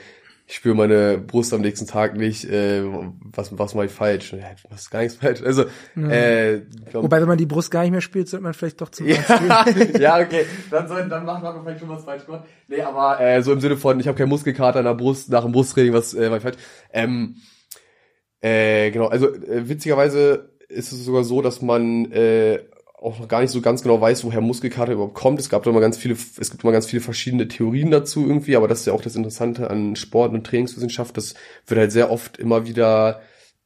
ich spüre meine Brust am nächsten Tag nicht, äh, was, was mache ich falsch? Ja, du machst gar nichts falsch. Also, ja. äh, glaub, Wobei, wenn man die Brust gar nicht mehr spürt, sollte man vielleicht doch zum ja, ja, okay. Dann, soll, dann macht man vielleicht schon was falsch gemacht. Nee, aber äh, so im Sinne von, ich habe keinen Muskelkater an der Brust nach dem Brusttraining, was äh, war ich falsch. Ähm, äh, genau, also äh, witzigerweise ist es sogar so, dass man äh, auch noch gar nicht so ganz genau weiß, woher Muskelkater überhaupt kommt. Es gab immer ganz viele, es gibt immer ganz viele verschiedene Theorien dazu irgendwie, aber das ist ja auch das Interessante an Sport und Trainingswissenschaft. Das wird halt sehr oft immer wieder,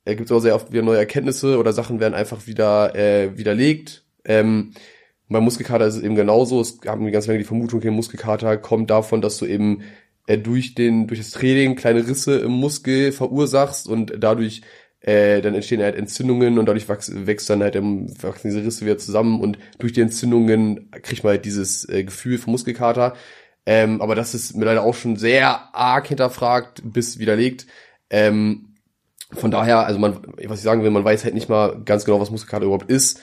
äh, gibt es auch sehr oft wieder neue Erkenntnisse oder Sachen werden einfach wieder äh, widerlegt. Ähm, bei Muskelkater ist es eben genauso. Es gab eine ganz lange die Vermutung, okay, Muskelkater kommt davon, dass du eben äh, durch den, durch das Training kleine Risse im Muskel verursachst und dadurch äh, dann entstehen halt Entzündungen und dadurch wächst, wächst dann halt wachsen diese Risse wieder zusammen und durch die Entzündungen kriegt man halt dieses äh, Gefühl vom Muskelkater. Ähm, aber das ist mir leider auch schon sehr arg hinterfragt bis widerlegt. Ähm, von daher, also man, was ich sagen will, man weiß halt nicht mal ganz genau, was Muskelkater überhaupt ist.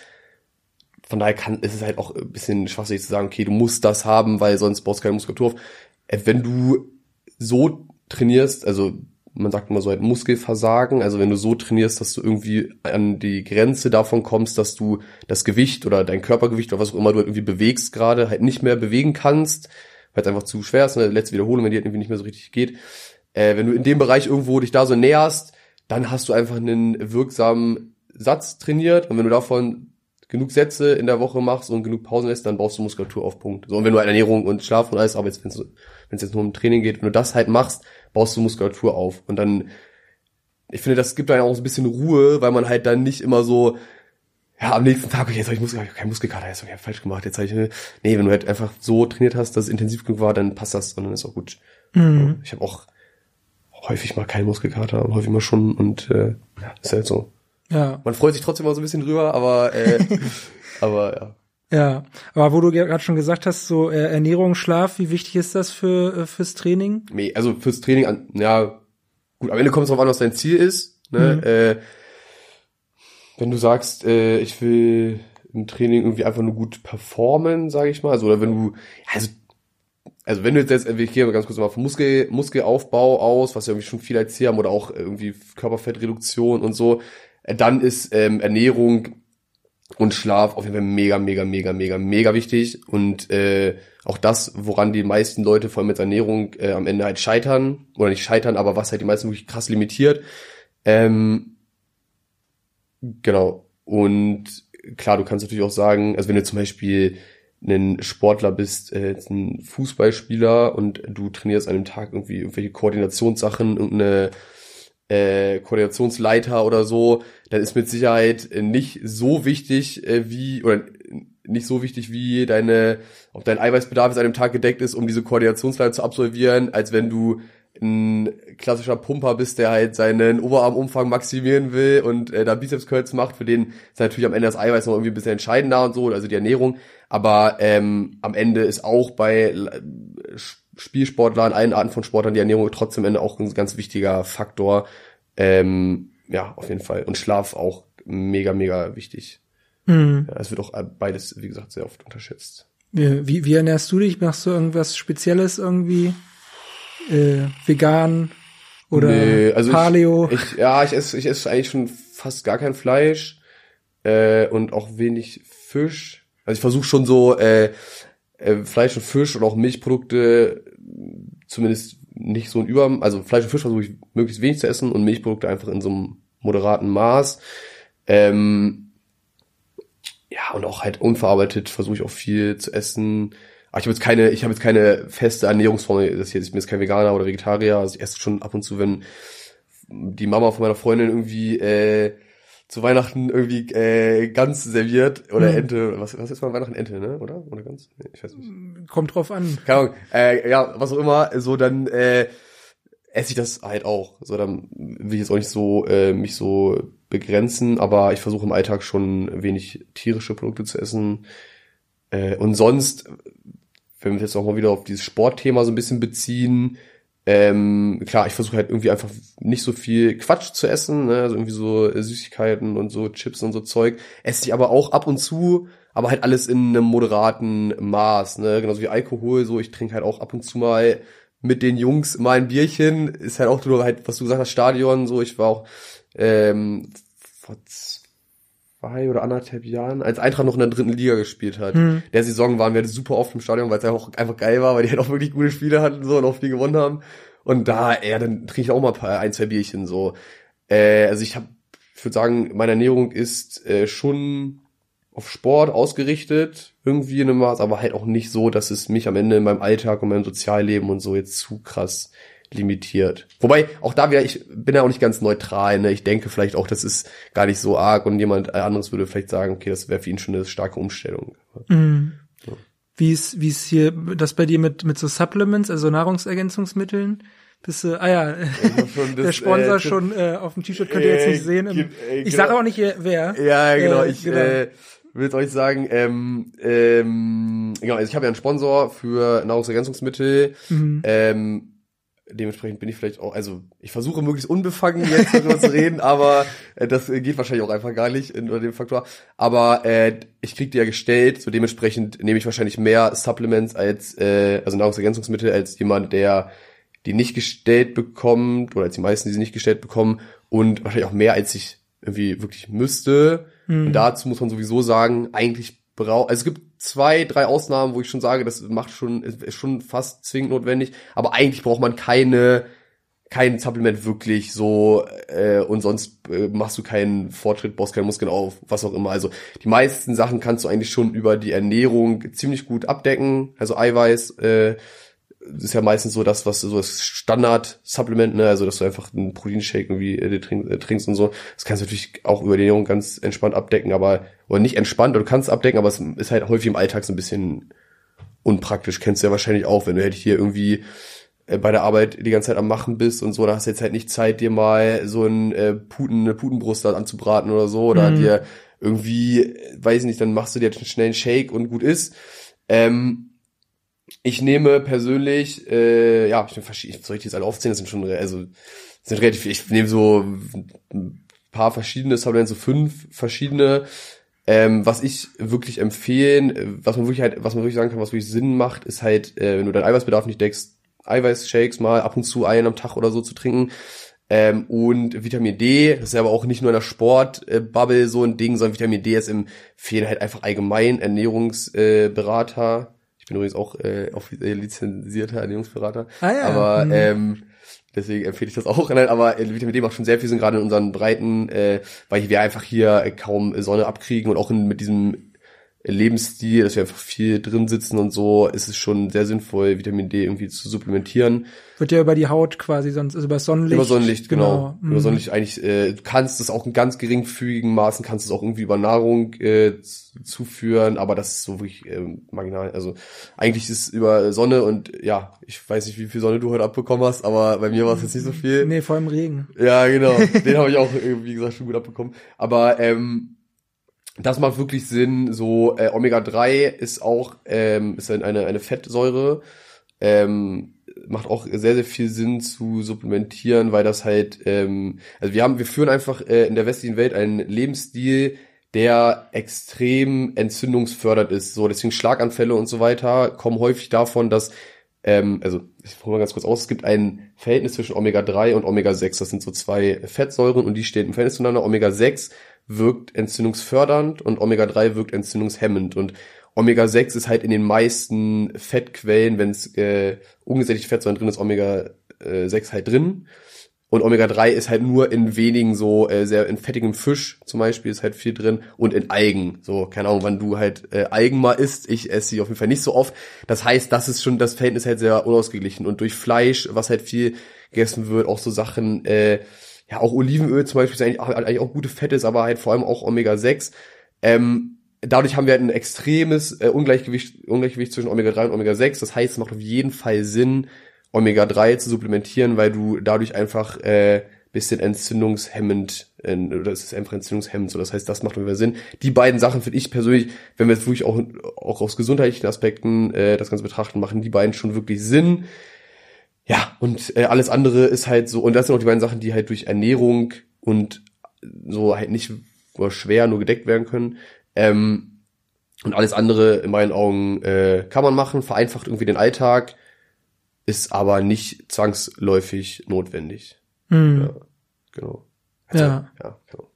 Von daher kann, ist es halt auch ein bisschen schwachsinnig zu sagen, okay, du musst das haben, weil sonst baust du keine Muskulatur auf. Äh, wenn du so trainierst, also man sagt immer so halt Muskelversagen, also wenn du so trainierst, dass du irgendwie an die Grenze davon kommst, dass du das Gewicht oder dein Körpergewicht oder was auch immer du halt irgendwie bewegst gerade, halt nicht mehr bewegen kannst, weil es einfach zu schwer ist, eine letzte Wiederholung, wenn die halt irgendwie nicht mehr so richtig geht. Äh, wenn du in dem Bereich irgendwo dich da so näherst, dann hast du einfach einen wirksamen Satz trainiert und wenn du davon genug Sätze in der Woche machst und genug Pausen lässt, dann baust du Muskulatur auf Punkt. So, und wenn du halt Ernährung und Schlaf und alles, aber jetzt, wenn es jetzt nur um Training geht, wenn du das halt machst, baust du Muskulatur auf. Und dann, ich finde, das gibt einem auch so ein bisschen Ruhe, weil man halt dann nicht immer so, ja, am nächsten Tag, okay, jetzt habe ich Muskel, kein Muskelkater, jetzt habe ich falsch gemacht, jetzt habe ich, nee, wenn du halt einfach so trainiert hast, dass es intensiv genug war, dann passt das und dann ist auch gut. Mhm. Ich habe auch häufig mal keinen Muskelkater und häufig mal schon und äh, ja, ist halt so. Ja. Man freut sich trotzdem mal so ein bisschen drüber, aber äh, aber ja. Ja, aber wo du gerade schon gesagt hast, so äh, Ernährung, Schlaf, wie wichtig ist das für äh, fürs Training? Nee, also fürs Training, an, ja, gut, am Ende kommt es darauf an, was dein Ziel ist. Ne? Mhm. Äh, wenn du sagst, äh, ich will im Training irgendwie einfach nur gut performen, sage ich mal, also oder wenn du, also also wenn du jetzt, ich gehe ganz kurz mal vom Muskel, Muskelaufbau aus, was ja irgendwie schon viel erzählt haben, oder auch irgendwie Körperfettreduktion und so, dann ist ähm, Ernährung und Schlaf auf jeden Fall mega, mega, mega, mega, mega wichtig. Und äh, auch das, woran die meisten Leute vor allem mit Ernährung äh, am Ende halt scheitern, oder nicht scheitern, aber was halt die meisten wirklich krass limitiert. Ähm, genau. Und klar, du kannst natürlich auch sagen, also wenn du zum Beispiel ein Sportler bist, äh, ein Fußballspieler und du trainierst an einem Tag irgendwie irgendwelche Koordinationssachen, irgendeine äh, Koordinationsleiter oder so, dann ist mit Sicherheit nicht so wichtig äh, wie oder nicht so wichtig wie deine, ob dein Eiweißbedarf jetzt an einem Tag gedeckt ist, um diese Koordinationsleiter zu absolvieren, als wenn du ein klassischer Pumper bist, der halt seinen Oberarmumfang maximieren will und äh, da Bizeps Curls macht, für den ist natürlich am Ende das Eiweiß noch irgendwie ein bisschen entscheidender und so, also die Ernährung. Aber ähm, am Ende ist auch bei Spielsportlern, allen Arten von Sportlern die Ernährung trotzdem Ende auch ein ganz wichtiger Faktor. Ähm, ja, auf jeden Fall. Und Schlaf auch mega, mega wichtig. Mhm. Ja, es wird auch beides, wie gesagt, sehr oft unterschätzt. Wie, wie, wie ernährst du dich? Machst du irgendwas Spezielles irgendwie? äh, vegan oder nee, also Paleo? Ich, ich, ja, ich esse, ich esse eigentlich schon fast gar kein Fleisch äh, und auch wenig Fisch. Also ich versuche schon so äh, äh, Fleisch und Fisch und auch Milchprodukte zumindest nicht so ein Über, also Fleisch und Fisch versuche ich möglichst wenig zu essen und Milchprodukte einfach in so einem moderaten Maß. Ähm, ja, und auch halt unverarbeitet versuche ich auch viel zu essen. Aber ich habe jetzt keine, ich habe jetzt keine feste Ernährungsform. Das hier, ich bin jetzt kein Veganer oder Vegetarier. Also ich esse schon ab und zu, wenn die Mama von meiner Freundin irgendwie äh, zu Weihnachten irgendwie äh, Gans serviert oder mhm. Ente. Was, was ist mal Weihnachten Ente, ne? Oder? Oder Gans? Nee, ich weiß nicht. Kommt drauf an. Keine Ahnung. Äh, ja, was auch immer. So dann äh, esse ich das halt auch. So dann will ich jetzt auch nicht so äh, mich so begrenzen, aber ich versuche im Alltag schon wenig tierische Produkte zu essen. Äh, und sonst wenn wir jetzt auch mal wieder auf dieses Sportthema so ein bisschen beziehen, ähm, klar, ich versuche halt irgendwie einfach nicht so viel Quatsch zu essen, ne? also irgendwie so Süßigkeiten und so Chips und so Zeug. Esse ich aber auch ab und zu, aber halt alles in einem moderaten Maß, ne? Genauso wie Alkohol, so ich trinke halt auch ab und zu mal mit den Jungs mal ein Bierchen. Ist halt auch nur halt, was du gesagt hast, Stadion, so ich war auch ähm, vor zwei oder anderthalb Jahren, als Eintracht noch in der dritten Liga gespielt hat. Hm. Der Saison waren wir super oft im Stadion, weil es auch einfach geil war, weil die halt auch wirklich gute Spiele hatten so und auch viel gewonnen haben. Und da, ja, dann trinke ich auch mal ein, paar, ein zwei Bierchen so. Äh, also ich habe, ich würde sagen, meine Ernährung ist äh, schon auf Sport ausgerichtet, irgendwie in einem Maß, aber halt auch nicht so, dass es mich am Ende in meinem Alltag und meinem Sozialleben und so jetzt zu krass limitiert. Wobei, auch da wieder, ich bin ja auch nicht ganz neutral, ne? Ich denke vielleicht auch, das ist gar nicht so arg und jemand anderes würde vielleicht sagen, okay, das wäre für ihn schon eine starke Umstellung. Mhm. Ja. Wie ist, wie ist hier das bei dir mit, mit so Supplements, also Nahrungsergänzungsmitteln? Bist du, ah ja, das, der Sponsor äh, schon äh, auf dem T-Shirt könnt ihr jetzt nicht sehen. Im, äh, ich genau. sage auch nicht wer. Ja, genau, ich, genau. Äh, will euch sagen, ähm, ähm, genau, also ich habe ja einen Sponsor für Nahrungsergänzungsmittel. Mhm. Ähm, dementsprechend bin ich vielleicht auch, also ich versuche möglichst unbefangen jetzt darüber zu reden, aber äh, das geht wahrscheinlich auch einfach gar nicht unter dem Faktor. Aber äh, ich krieg die ja gestellt, so dementsprechend nehme ich wahrscheinlich mehr Supplements als, äh, also Nahrungsergänzungsmittel als jemand, der die nicht gestellt bekommt, oder als die meisten, die sie nicht gestellt bekommen, und wahrscheinlich auch mehr, als ich irgendwie wirklich müsste. Mhm. Und dazu muss man sowieso sagen, eigentlich braucht, also es gibt zwei, drei Ausnahmen, wo ich schon sage, das macht schon, ist schon fast zwingend notwendig, aber eigentlich braucht man keine, kein Supplement wirklich so äh, und sonst äh, machst du keinen Fortschritt, baust keine Muskeln auf, was auch immer. Also die meisten Sachen kannst du eigentlich schon über die Ernährung ziemlich gut abdecken. Also Eiweiß, äh, ist ja meistens so das, was so das Standard-Supplement, ne, also dass du einfach einen Proteinshake irgendwie äh, trink, äh, trinkst und so. Das kannst du natürlich auch über die Ernährung ganz entspannt abdecken, aber, oder nicht entspannt, oder du kannst abdecken, aber es ist halt häufig im Alltag so ein bisschen unpraktisch. Kennst du ja wahrscheinlich auch, wenn du halt hier irgendwie äh, bei der Arbeit die ganze Zeit am Machen bist und so, da hast du jetzt halt nicht Zeit, dir mal so ein äh, Puten, eine Putenbrust anzubraten oder so, oder mhm. dir irgendwie, weiß nicht, dann machst du dir jetzt schnell einen Shake und gut ist. Ähm, ich nehme persönlich, äh, ja, ich nehme verschiedene, soll ich die jetzt alle aufzählen? Das sind schon, also, sind relativ, ich nehme so ein paar verschiedene Supplements, so fünf verschiedene. Ähm, was ich wirklich empfehlen, was man wirklich halt, was man wirklich sagen kann, was wirklich Sinn macht, ist halt, äh, wenn du deinen Eiweißbedarf nicht deckst, Eiweißshakes mal ab und zu einen am Tag oder so zu trinken. Ähm, und Vitamin D, das ist aber auch nicht nur in der Sportbubble äh, so ein Ding, sondern Vitamin D ist empfehlen halt einfach allgemein Ernährungsberater, ich bin übrigens auch äh, offiziell lizenzierter Ernährungsberater. Ah, ja. Aber mhm. ähm, deswegen empfehle ich das auch. Nein, aber äh, Vitamin D macht schon sehr viel Sinn, gerade in unseren Breiten, äh, weil wir einfach hier kaum Sonne abkriegen und auch in, mit diesem Lebensstil, dass wir einfach viel drin sitzen und so, ist es schon sehr sinnvoll, Vitamin D irgendwie zu supplementieren. Wird ja über die Haut quasi sonst, also über Sonnenlicht. Über Sonnenlicht, genau. genau. Mhm. Über Sonnenlicht eigentlich, äh, du kannst es auch in ganz geringfügigen Maßen, kannst es auch irgendwie über Nahrung äh, zuführen, aber das ist so wirklich äh, marginal. Also eigentlich ist es über Sonne und ja, ich weiß nicht, wie viel Sonne du heute abbekommen hast, aber bei mir war es jetzt nicht so viel. Nee, vor allem Regen. Ja, genau. Den habe ich auch, wie gesagt, schon gut abbekommen. Aber ähm, das macht wirklich Sinn. So äh, Omega 3 ist auch ähm, ist eine eine Fettsäure. Ähm, macht auch sehr sehr viel Sinn zu supplementieren, weil das halt ähm, also wir haben wir führen einfach äh, in der westlichen Welt einen Lebensstil, der extrem entzündungsfördernd ist. So deswegen Schlaganfälle und so weiter kommen häufig davon, dass ähm, also ich hole mal ganz kurz aus, es gibt ein Verhältnis zwischen Omega 3 und Omega 6. Das sind so zwei Fettsäuren und die stehen im Verhältnis zueinander. Omega 6 wirkt entzündungsfördernd und Omega-3 wirkt entzündungshemmend. Und Omega-6 ist halt in den meisten Fettquellen, wenn es äh, ungesättigte Fettsäuren drin ist, Omega-6 halt drin. Und Omega-3 ist halt nur in wenigen so, äh, sehr in fettigem Fisch zum Beispiel ist halt viel drin und in Algen. So, keine Ahnung, wann du halt äh, Algen mal isst. Ich esse sie auf jeden Fall nicht so oft. Das heißt, das ist schon, das Verhältnis halt sehr unausgeglichen. Und durch Fleisch, was halt viel gegessen wird, auch so Sachen, äh, ja, auch Olivenöl zum Beispiel ist eigentlich, eigentlich auch gute Fette, ist aber halt vor allem auch Omega-6. Ähm, dadurch haben wir halt ein extremes äh, Ungleichgewicht, Ungleichgewicht zwischen Omega-3 und Omega-6. Das heißt, es macht auf jeden Fall Sinn, Omega-3 zu supplementieren, weil du dadurch einfach äh, bisschen entzündungshemmend, äh, oder es ist einfach entzündungshemmend, so das heißt, das macht Fall Sinn. Die beiden Sachen finde ich persönlich, wenn wir jetzt wirklich auch, auch aus gesundheitlichen Aspekten äh, das Ganze betrachten, machen die beiden schon wirklich Sinn. Ja, und äh, alles andere ist halt so, und das sind auch die beiden Sachen, die halt durch Ernährung und so halt nicht nur schwer nur gedeckt werden können. Ähm, und alles andere in meinen Augen äh, kann man machen, vereinfacht irgendwie den Alltag, ist aber nicht zwangsläufig notwendig. Mhm. Ja, genau. Also, ja. ja genau.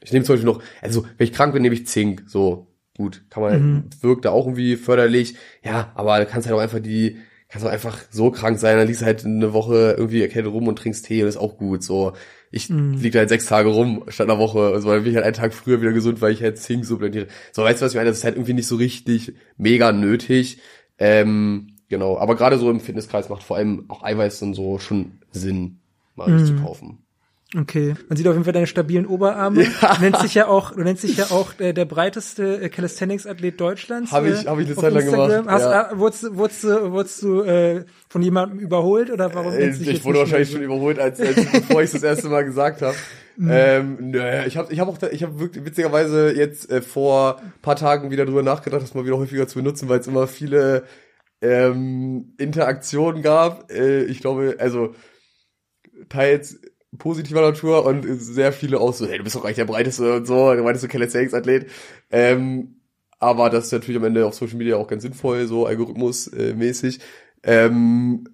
Ich nehme zum Beispiel noch, also wenn ich krank bin, nehme ich Zink. So, gut, kann man, mhm. wirkt da auch irgendwie förderlich. Ja, aber du kannst halt auch einfach die kannst auch einfach so krank sein, dann liegst du halt eine Woche irgendwie erkältet rum und trinkst Tee und ist auch gut. So, ich mm. lieg da halt sechs Tage rum statt einer Woche. Also dann bin ich halt einen Tag früher wieder gesund, weil ich halt Zink supplementiere. So, weißt du, was ich meine? Das ist halt irgendwie nicht so richtig mega nötig. Ähm, genau. Aber gerade so im Fitnesskreis macht vor allem auch Eiweiß und so schon Sinn, mal mm. zu kaufen. Okay, man sieht auf jeden Fall deine stabilen Oberarme. Ja. Du nennst dich ja auch, du nennst dich ja auch äh, der breiteste äh, Calisthenics-Athlet Deutschlands. Habe ich, äh, habe ich eine Zeit lang gemacht. Hast, ja. äh, wurdest, wurdest, wurdest du äh, von jemandem überholt oder warum? Äh, ich wurde wahrscheinlich schon überholt, als, als bevor ich das erste Mal gesagt habe. Mhm. Ähm, naja, ich habe ich hab auch, ich habe wirklich witzigerweise jetzt äh, vor paar Tagen wieder drüber nachgedacht, das mal wieder häufiger zu benutzen, weil es immer viele ähm, Interaktionen gab. Äh, ich glaube, also teils positiver Natur und sehr viele auch so, hey, du bist doch eigentlich der breiteste und so, du meintest du Calisthenics-Athlet. Ähm, aber das ist natürlich am Ende auf Social Media auch ganz sinnvoll, so algorithmusmäßig. Ähm,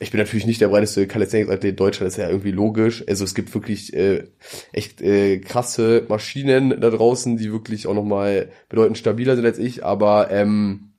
ich bin natürlich nicht der breiteste Calisthenics-Athlet Deutschland, das ist ja irgendwie logisch. Also es gibt wirklich äh, echt äh, krasse Maschinen da draußen, die wirklich auch nochmal bedeutend stabiler sind als ich, aber ähm,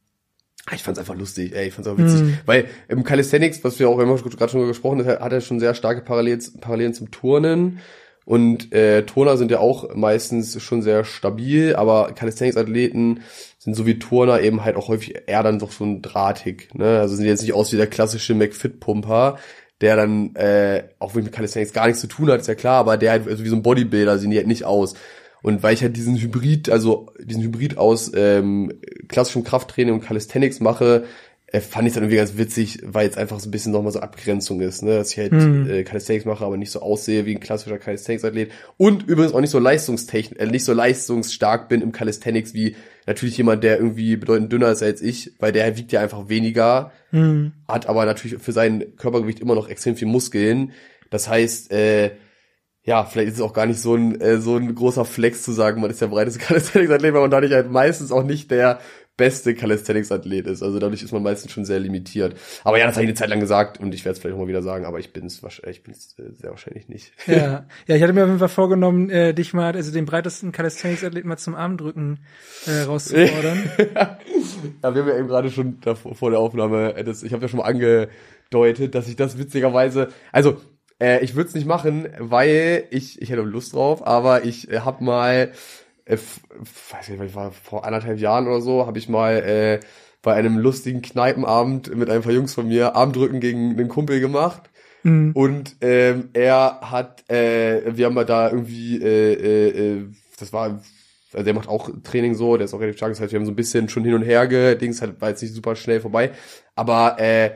Ah, ich fand's einfach lustig, ey, ich fand's auch witzig. Mm. Weil im Calisthenics, was wir auch immer gerade schon gesprochen haben, hat er schon sehr starke Parallelen, Parallelen zum Turnen. Und äh, Turner sind ja auch meistens schon sehr stabil, aber Calisthenics-Athleten sind so wie Turner eben halt auch häufig eher dann doch so ein drahtig. Ne? Also sind jetzt nicht aus wie der klassische McFit-Pumper, der dann, äh, auch wenn mit Calisthenics gar nichts zu tun hat, ist ja klar, aber der halt, also wie so ein Bodybuilder sehen die halt nicht aus. Und weil ich halt diesen Hybrid, also diesen Hybrid aus ähm, klassischem Krafttraining und Calisthenics mache, äh, fand ich dann irgendwie ganz witzig, weil es einfach so ein bisschen nochmal so Abgrenzung ist, ne? dass ich halt mhm. äh, Calisthenics mache, aber nicht so aussehe wie ein klassischer Calisthenics-Athlet und übrigens auch nicht so leistungstechnisch, äh, nicht so leistungsstark bin im Calisthenics wie natürlich jemand, der irgendwie bedeutend dünner ist als ich, weil der wiegt ja einfach weniger, mhm. hat aber natürlich für sein Körpergewicht immer noch extrem viel Muskeln. Das heißt, äh, ja, vielleicht ist es auch gar nicht so ein, äh, so ein großer Flex zu sagen, man ist der breiteste Calisthenics-Athlet, weil man dadurch halt meistens auch nicht der beste Calisthenics-Athlet ist. Also dadurch ist man meistens schon sehr limitiert. Aber ja, das habe ich eine Zeit lang gesagt und ich werde es vielleicht auch mal wieder sagen, aber ich bin es wahrscheinlich, ich bin's äh, sehr wahrscheinlich nicht. Ja. ja, ich hatte mir auf jeden Fall vorgenommen, äh, dich mal, also den breitesten Calisthenics-Athlet mal zum Armdrücken äh, rauszufordern. ja, wir haben ja eben gerade schon davor, vor der Aufnahme, äh, das, ich habe ja schon mal angedeutet, dass ich das witzigerweise, also äh, ich würde es nicht machen, weil ich, ich hätte Lust drauf, aber ich äh, habe mal, äh, weiß nicht, ich war vor anderthalb Jahren oder so, habe ich mal äh, bei einem lustigen Kneipenabend mit ein paar Jungs von mir Armdrücken gegen einen Kumpel gemacht. Mhm. Und ähm, er hat, äh, wir haben da irgendwie, äh, äh, äh, das war also der macht auch Training so, der ist auch relativ stark, das heißt, wir haben so ein bisschen schon hin und her gedings, halt war jetzt nicht super schnell vorbei, aber äh,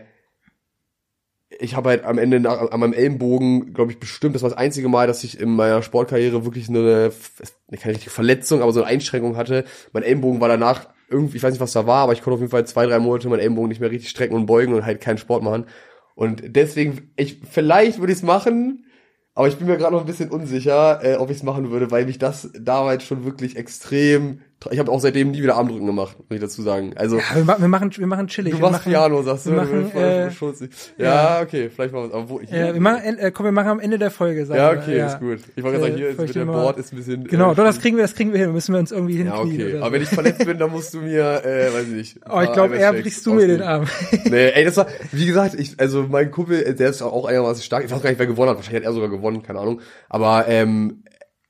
ich habe halt am Ende an meinem Ellenbogen, glaube ich, bestimmt, das war das einzige Mal, dass ich in meiner Sportkarriere wirklich eine, keine richtige Verletzung, aber so eine Einschränkung hatte. Mein Ellenbogen war danach irgendwie, ich weiß nicht, was da war, aber ich konnte auf jeden Fall zwei, drei Monate meinen Ellenbogen nicht mehr richtig strecken und beugen und halt keinen Sport machen. Und deswegen, ich, vielleicht würde ich es machen, aber ich bin mir gerade noch ein bisschen unsicher, äh, ob ich es machen würde, weil mich das damals schon wirklich extrem ich habe auch seitdem nie wieder Armdrücken gemacht, muss ich dazu sagen. Also ja, wir, wir machen wir machen chillig. Du machst Piano, sagst du. Wir machen, äh, ja, okay, vielleicht machen wir es. Wo, hier, ja, wir machen, äh, komm, wir machen am Ende der Folge. Sagen ja, okay, ja. ist gut. Ich wollte gerade sagen, hier ist mit dem Board ist ein bisschen. Genau, äh, doch, das kriegen wir, das kriegen wir hin. Müssen wir uns irgendwie hinkriegen. Ja, okay. Aber wenn ich verletzt bin, dann musst du mir, äh, weiß ich nicht. Oh, ich glaube, eher brichst du mir den Arm. nee, ey, das war, wie gesagt, ich, also mein Kumpel, der ist auch einigermaßen stark. Ich weiß gar nicht, wer gewonnen hat. Wahrscheinlich hat er sogar gewonnen, keine Ahnung. Aber ähm,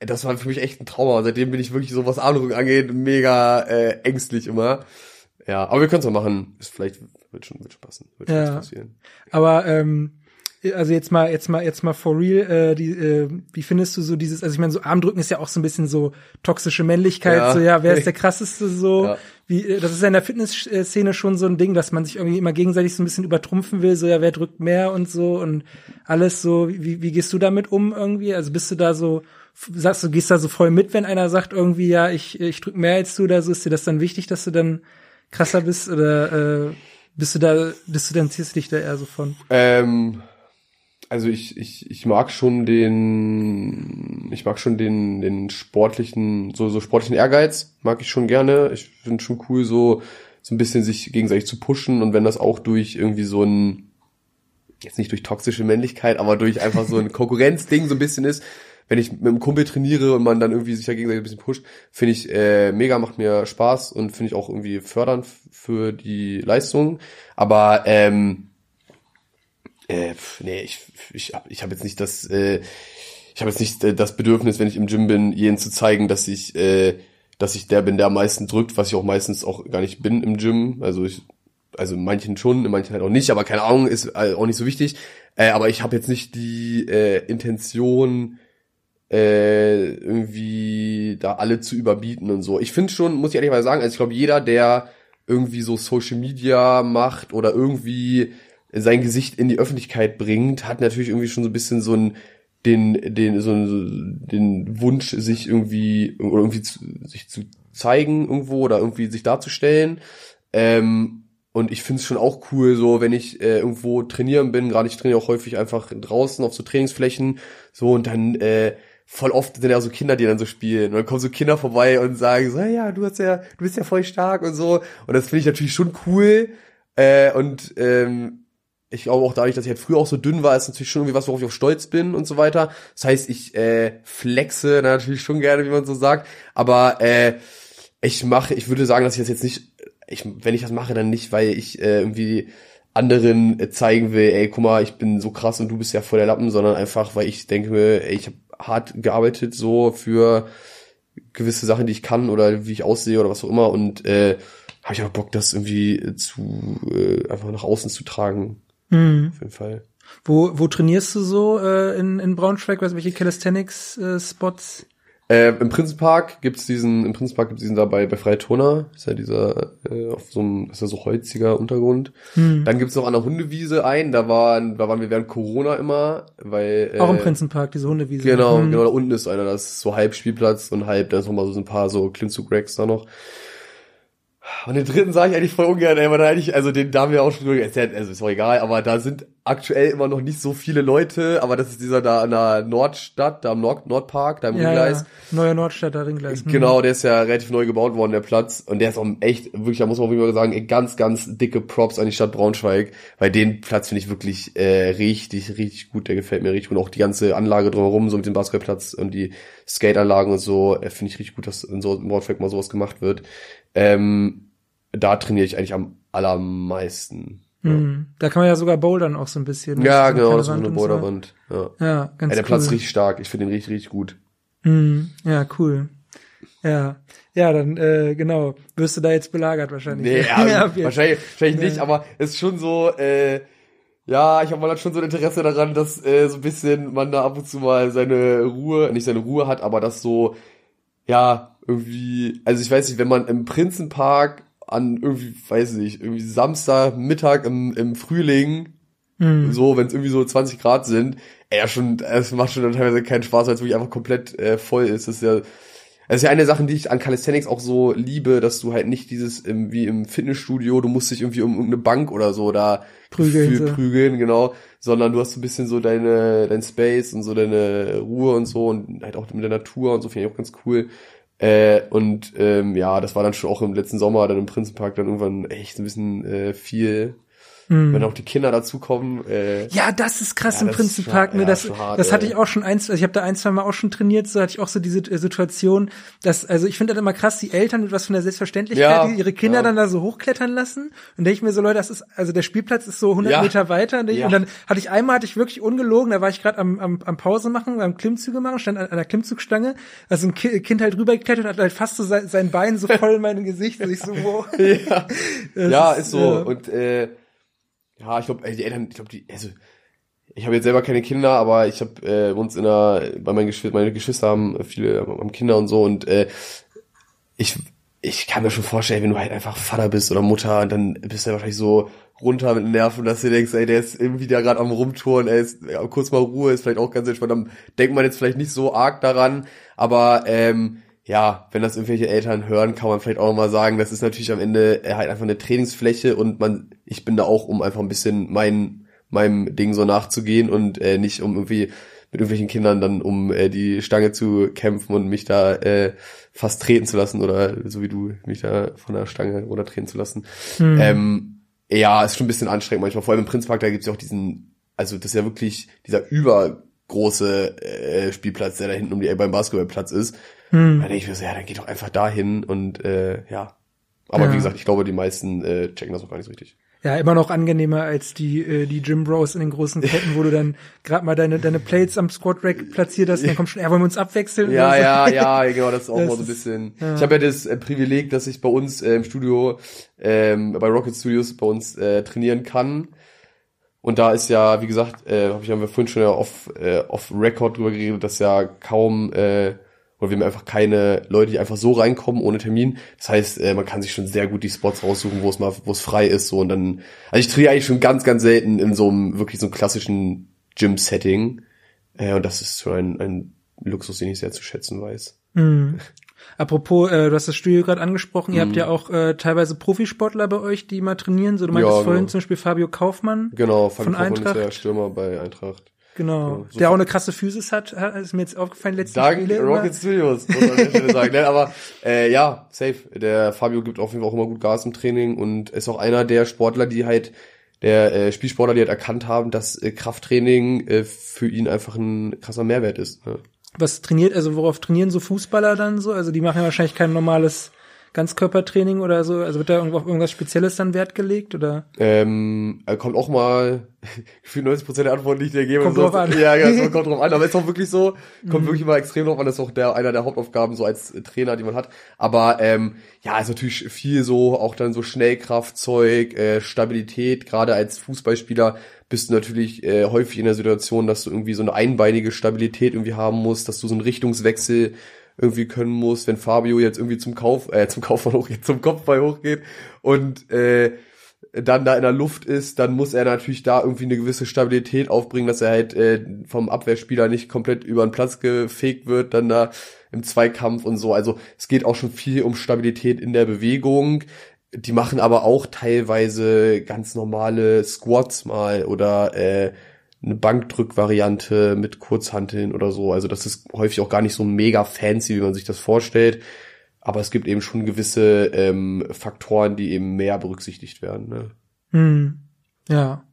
das war für mich echt ein Trauma. Seitdem bin ich wirklich so, was Armdrücken angeht, mega äh, ängstlich immer. Ja, aber wir können es mal machen. Ist vielleicht wird schon, wird schon passen. Wird schon ja. passieren. Aber ähm, also jetzt mal, jetzt mal, jetzt mal for real, äh, die, äh, wie findest du so dieses, also ich meine, so Armdrücken ist ja auch so ein bisschen so toxische Männlichkeit, ja. so ja, wer ist der krasseste so, ja. wie, äh, das ist ja in der Fitnessszene schon so ein Ding, dass man sich irgendwie immer gegenseitig so ein bisschen übertrumpfen will, so ja, wer drückt mehr und so und alles so, wie, wie gehst du damit um irgendwie? Also bist du da so sagst du, gehst da so voll mit, wenn einer sagt irgendwie, ja, ich, ich drück mehr als du oder so, ist dir das dann wichtig, dass du dann krasser bist oder äh, bist du da, bist du dann ziehst du dich da eher so von? Ähm, also ich, ich, ich mag schon den, ich mag schon den, den sportlichen, so, so sportlichen Ehrgeiz, mag ich schon gerne. Ich finde schon cool, so, so ein bisschen sich gegenseitig zu pushen und wenn das auch durch irgendwie so ein, jetzt nicht durch toxische Männlichkeit, aber durch einfach so ein Konkurrenzding so ein bisschen ist, wenn ich mit einem Kumpel trainiere und man dann irgendwie sich ja gegenseitig ein bisschen pusht, finde ich äh, mega, macht mir Spaß und finde ich auch irgendwie fördernd für die Leistung. Aber ähm, äh, nee, ich ich habe ich hab jetzt nicht das äh, ich habe jetzt nicht äh, das Bedürfnis, wenn ich im Gym bin, jenen zu zeigen, dass ich äh, dass ich der bin, der am meisten drückt, was ich auch meistens auch gar nicht bin im Gym. Also ich also in manchen schon, in manchen halt auch nicht, aber keine Ahnung, ist äh, auch nicht so wichtig. Äh, aber ich habe jetzt nicht die äh, Intention, äh, irgendwie da alle zu überbieten und so. Ich finde schon, muss ich ehrlich mal sagen, also ich glaube, jeder, der irgendwie so Social Media macht oder irgendwie sein Gesicht in die Öffentlichkeit bringt, hat natürlich irgendwie schon so ein bisschen so ein den den so den Wunsch sich irgendwie oder irgendwie zu, sich zu zeigen irgendwo oder irgendwie sich darzustellen ähm, und ich finde es schon auch cool, so wenn ich äh, irgendwo trainieren bin, gerade ich trainiere auch häufig einfach draußen auf so Trainingsflächen, so und dann äh, voll oft sind ja so Kinder, die dann so spielen. Und dann kommen so Kinder vorbei und sagen so, ja, du hast ja, du bist ja voll stark und so. Und das finde ich natürlich schon cool. Äh, und ähm, ich glaube auch dadurch, dass ich halt früher auch so dünn war, ist natürlich schon irgendwie was, worauf ich auch stolz bin und so weiter. Das heißt, ich äh, flexe natürlich schon gerne, wie man so sagt. Aber äh, ich mache, ich würde sagen, dass ich das jetzt nicht, ich, wenn ich das mache, dann nicht, weil ich äh, irgendwie anderen äh, zeigen will, ey, guck mal, ich bin so krass und du bist ja voll der Lappen, sondern einfach, weil ich denke mir, ey, ich habe hart gearbeitet so für gewisse Sachen, die ich kann oder wie ich aussehe oder was auch immer und äh, habe ich auch Bock, das irgendwie zu äh, einfach nach außen zu tragen. Mhm. Auf jeden Fall. Wo, wo trainierst du so äh, in, in Braunschweig? Was, welche Calisthenics-Spots? Äh, Im Prinzenpark gibt's diesen, im Prinzenpark gibt's diesen dabei bei Freitona, ist ja dieser äh, auf so einem, ist ja so holziger Untergrund. Hm. Dann gibt's noch an der Hundewiese einen, da waren, da waren wir während Corona immer, weil äh, Auch im Prinzenpark, diese Hundewiese. Genau, Hm. genau, da unten ist einer, das ist so halb Spielplatz und halb, da ist noch mal so ein paar so Klimmzug-Racks da noch. Und den dritten sage ich eigentlich voll ungern, ey, weil da eigentlich, also den da haben wir auch schon drüber erzählt, also ist auch egal, aber da sind aktuell immer noch nicht so viele Leute, aber das ist dieser da an der Nordstadt, da am Nord Nordpark, da im Ja, Ringgleis. ja. Neuer Nordstadter Ringgleis. Hm. Genau, der ist ja relativ neu gebaut worden, der Platz. Und der ist auch echt, wirklich, da muss man auch immer sagen, ganz, ganz dicke Props an die Stadt Braunschweig. Weil den Platz finde ich wirklich äh, richtig, richtig gut. Der gefällt mir richtig gut. Und auch die ganze Anlage drumherum, so mit dem Basketballplatz und die Skateanlagen und so, äh, finde ich richtig gut, dass in so in Braunschweig mal sowas gemacht wird. Ähm, da trainiere ich eigentlich am allermeisten. Hm. Da kann man ja sogar bouldern auch so ein bisschen. Ja, So genau, das ist so eine. Boulderwand. Ja. Ja, ganz Ey, der cool. Platz richtig stark. Ich finde den richtig, richtig gut. Hm. Ja, cool. Ja, ja, dann äh, genau. Wirst du da jetzt belagert wahrscheinlich. Nee, ja, auf jeden- wahrscheinlich, wahrscheinlich Ja. nicht, aber es ist schon so, äh, ja, ich habe mal schon so ein Interesse daran, dass äh, so ein bisschen man da ab und zu mal seine Ruhe, nicht seine Ruhe hat, aber das so, ja, irgendwie, also ich weiß nicht, wenn man im Prinzenpark an irgendwie, weiß nicht, irgendwie Samstagmittag im, im Frühling, Hm. so, wenn es irgendwie so 20 Grad sind, ey, ja schon, es macht schon dann teilweise keinen Spaß, weil es wirklich einfach komplett äh, voll ist. Das ist ja, das ist ja eine Sache, die ich an Calisthenics auch so liebe, dass du halt nicht dieses im, wie im Fitnessstudio, du musst dich irgendwie um irgendeine Bank oder so da Prügeln, für prügeln, genau, sondern du hast so ein bisschen so deine dein Space und so deine Ruhe und so und halt auch mit der Natur und so finde ich auch ganz cool. Äh, und ähm, ja, das war dann schon auch im letzten Sommer dann im Prinzenpark dann irgendwann echt ein bisschen äh, viel. Hm. Wenn auch die Kinder dazukommen, äh, Ja, das ist krass Ja, im ist schon- Ne, ja, das hart, das hatte ich auch schon eins, also ich habe da ein, zwei Mal auch schon trainiert, so hatte ich auch so diese äh, Situation, dass, also ich finde das immer krass, die Eltern mit was von der Selbstverständlichkeit, Ja, ihre Kinder dann da so hochklettern lassen. Und denke ich mir so, Leute, das ist, also der Spielplatz ist so 100 Ja. Meter weiter. Und, ich, und dann hatte ich einmal, hatte ich wirklich ungelogen, da war ich gerade am, am, am Pause machen, beim Klimmzüge machen, stand an, an der Klimmzugstange, also ein Ki Kind halt rübergeklettert und hat halt fast so sein, sein Bein so voll in mein Gesicht. Und ich so, wow. ja, ja, ist so. Und äh, ja, ich glaube, die Eltern, ich glaube, die, also ich habe jetzt selber keine Kinder, aber ich habe äh, uns in der, bei meinen Geschwistern, meine Geschwister haben viele haben Kinder und so und äh, ich ich kann mir schon vorstellen, wenn du halt einfach Vater bist oder Mutter, und dann bist du ja wahrscheinlich so runter mit Nerven, dass du denkst, ey, der ist irgendwie da gerade am rumtouren, er ist ja, kurz mal Ruhe, ist vielleicht auch ganz entspannt, dann denkt man jetzt vielleicht nicht so arg daran, aber ähm, ja, wenn das irgendwelche Eltern hören, kann man vielleicht auch mal sagen, das ist natürlich am Ende äh, halt einfach eine Trainingsfläche und man, ich bin da auch, um einfach ein bisschen mein, meinem Ding so nachzugehen und äh, nicht um irgendwie mit irgendwelchen Kindern dann um äh, die Stange zu kämpfen und mich da äh, fast treten zu lassen oder so wie du mich da von der Stange oder treten zu lassen. Hm. Ähm, ja, ist schon ein bisschen anstrengend manchmal. Vor allem im Prinzpark, da gibt's ja auch diesen, also das ist ja wirklich dieser übergroße äh, Spielplatz, der da hinten um die beim Basketballplatz ist. Hm. Da denke ich mir so, ja, dann geht doch einfach dahin und äh, ja. Aber Ja. wie gesagt, ich glaube, die meisten äh, checken das auch gar nicht so richtig. Ja, immer noch angenehmer als die äh, die Gym Bros in den großen Ketten, wo du dann gerade mal deine deine Plates am Squat Rack platziert hast und dann kommt schon, ja, wollen wir uns abwechseln? Ja, so. ja, ja, genau, das ist auch Das mal so ein ist- bisschen. ja. Ich habe ja das äh, Privileg, dass ich bei uns äh, im Studio, ähm, bei Rocket Studios bei uns äh, trainieren kann. Und da ist ja, wie gesagt, äh, hab ich haben wir vorhin schon ja off, äh, off Record drüber geredet, dass ja kaum äh, oder wir haben einfach keine Leute, die einfach so reinkommen ohne Termin. Das heißt, äh, man kann sich schon sehr gut die Spots raussuchen, wo es mal, wo es frei ist. So und dann, also ich trainiere eigentlich schon ganz, ganz selten in so einem wirklich so einem klassischen Gym-Setting. Äh, und das ist schon ein, ein Luxus, den ich sehr zu schätzen weiß. Mhm. Apropos, äh, du hast das Studio gerade angesprochen, ihr habt mhm. ja auch äh, teilweise Profisportler bei euch, die immer trainieren. So, du meintest ja, vorhin genau. zum Beispiel Fabio Kaufmann. Genau, Fabio von Kaufmann Eintracht. ist der Stürmer bei Eintracht. Genau. Ja, der auch eine krasse Physis hat, ist mir jetzt aufgefallen letzte Dank Spiele Rocket immer. Studios, muss man an der Stelle sagen. Ne? Aber äh, ja, safe. Der Fabio gibt auf jeden Fall auch immer gut Gas im Training und ist auch einer der Sportler, die halt der äh, Spielsportler, die halt erkannt haben, dass äh, Krafttraining äh, für ihn einfach ein krasser Mehrwert ist. Ne? Was trainiert, also worauf trainieren so Fußballer dann so? Also die machen ja wahrscheinlich kein normales Ganzkörpertraining oder so? Also wird da irgendwo auf irgendwas Spezielles dann Wert gelegt oder? Ähm, kommt auch mal für 90 Prozent der Antworten, die ich dir gebe. Kommt drauf an. Ja, ja, es kommt drauf an. Aber es ist auch wirklich so, kommt mhm. wirklich immer extrem drauf an. Das ist auch der, einer der Hauptaufgaben so als Trainer, die man hat. Aber ähm, ja, ist natürlich viel so, auch dann so Schnellkraftzeug, äh, Stabilität. Gerade als Fußballspieler bist du natürlich äh, häufig in der Situation, dass du irgendwie so eine einbeinige Stabilität irgendwie haben musst, dass du so einen Richtungswechsel irgendwie können muss, wenn Fabio jetzt irgendwie zum Kauf, äh, zum Kaufball hochgeht, zum Kopfball hochgeht und äh, dann da in der Luft ist, dann muss er natürlich da irgendwie eine gewisse Stabilität aufbringen, dass er halt äh, vom Abwehrspieler nicht komplett über den Platz gefegt wird, dann da im Zweikampf und so. Also es geht auch schon viel um Stabilität in der Bewegung. Die machen aber auch teilweise ganz normale Squats mal oder äh, eine Bankdrückvariante mit Kurzhanteln oder so. Also das ist häufig auch gar nicht so mega fancy, wie man sich das vorstellt. Aber es gibt eben schon gewisse ähm, Faktoren, die eben mehr berücksichtigt werden. Ne? Hm. Ja.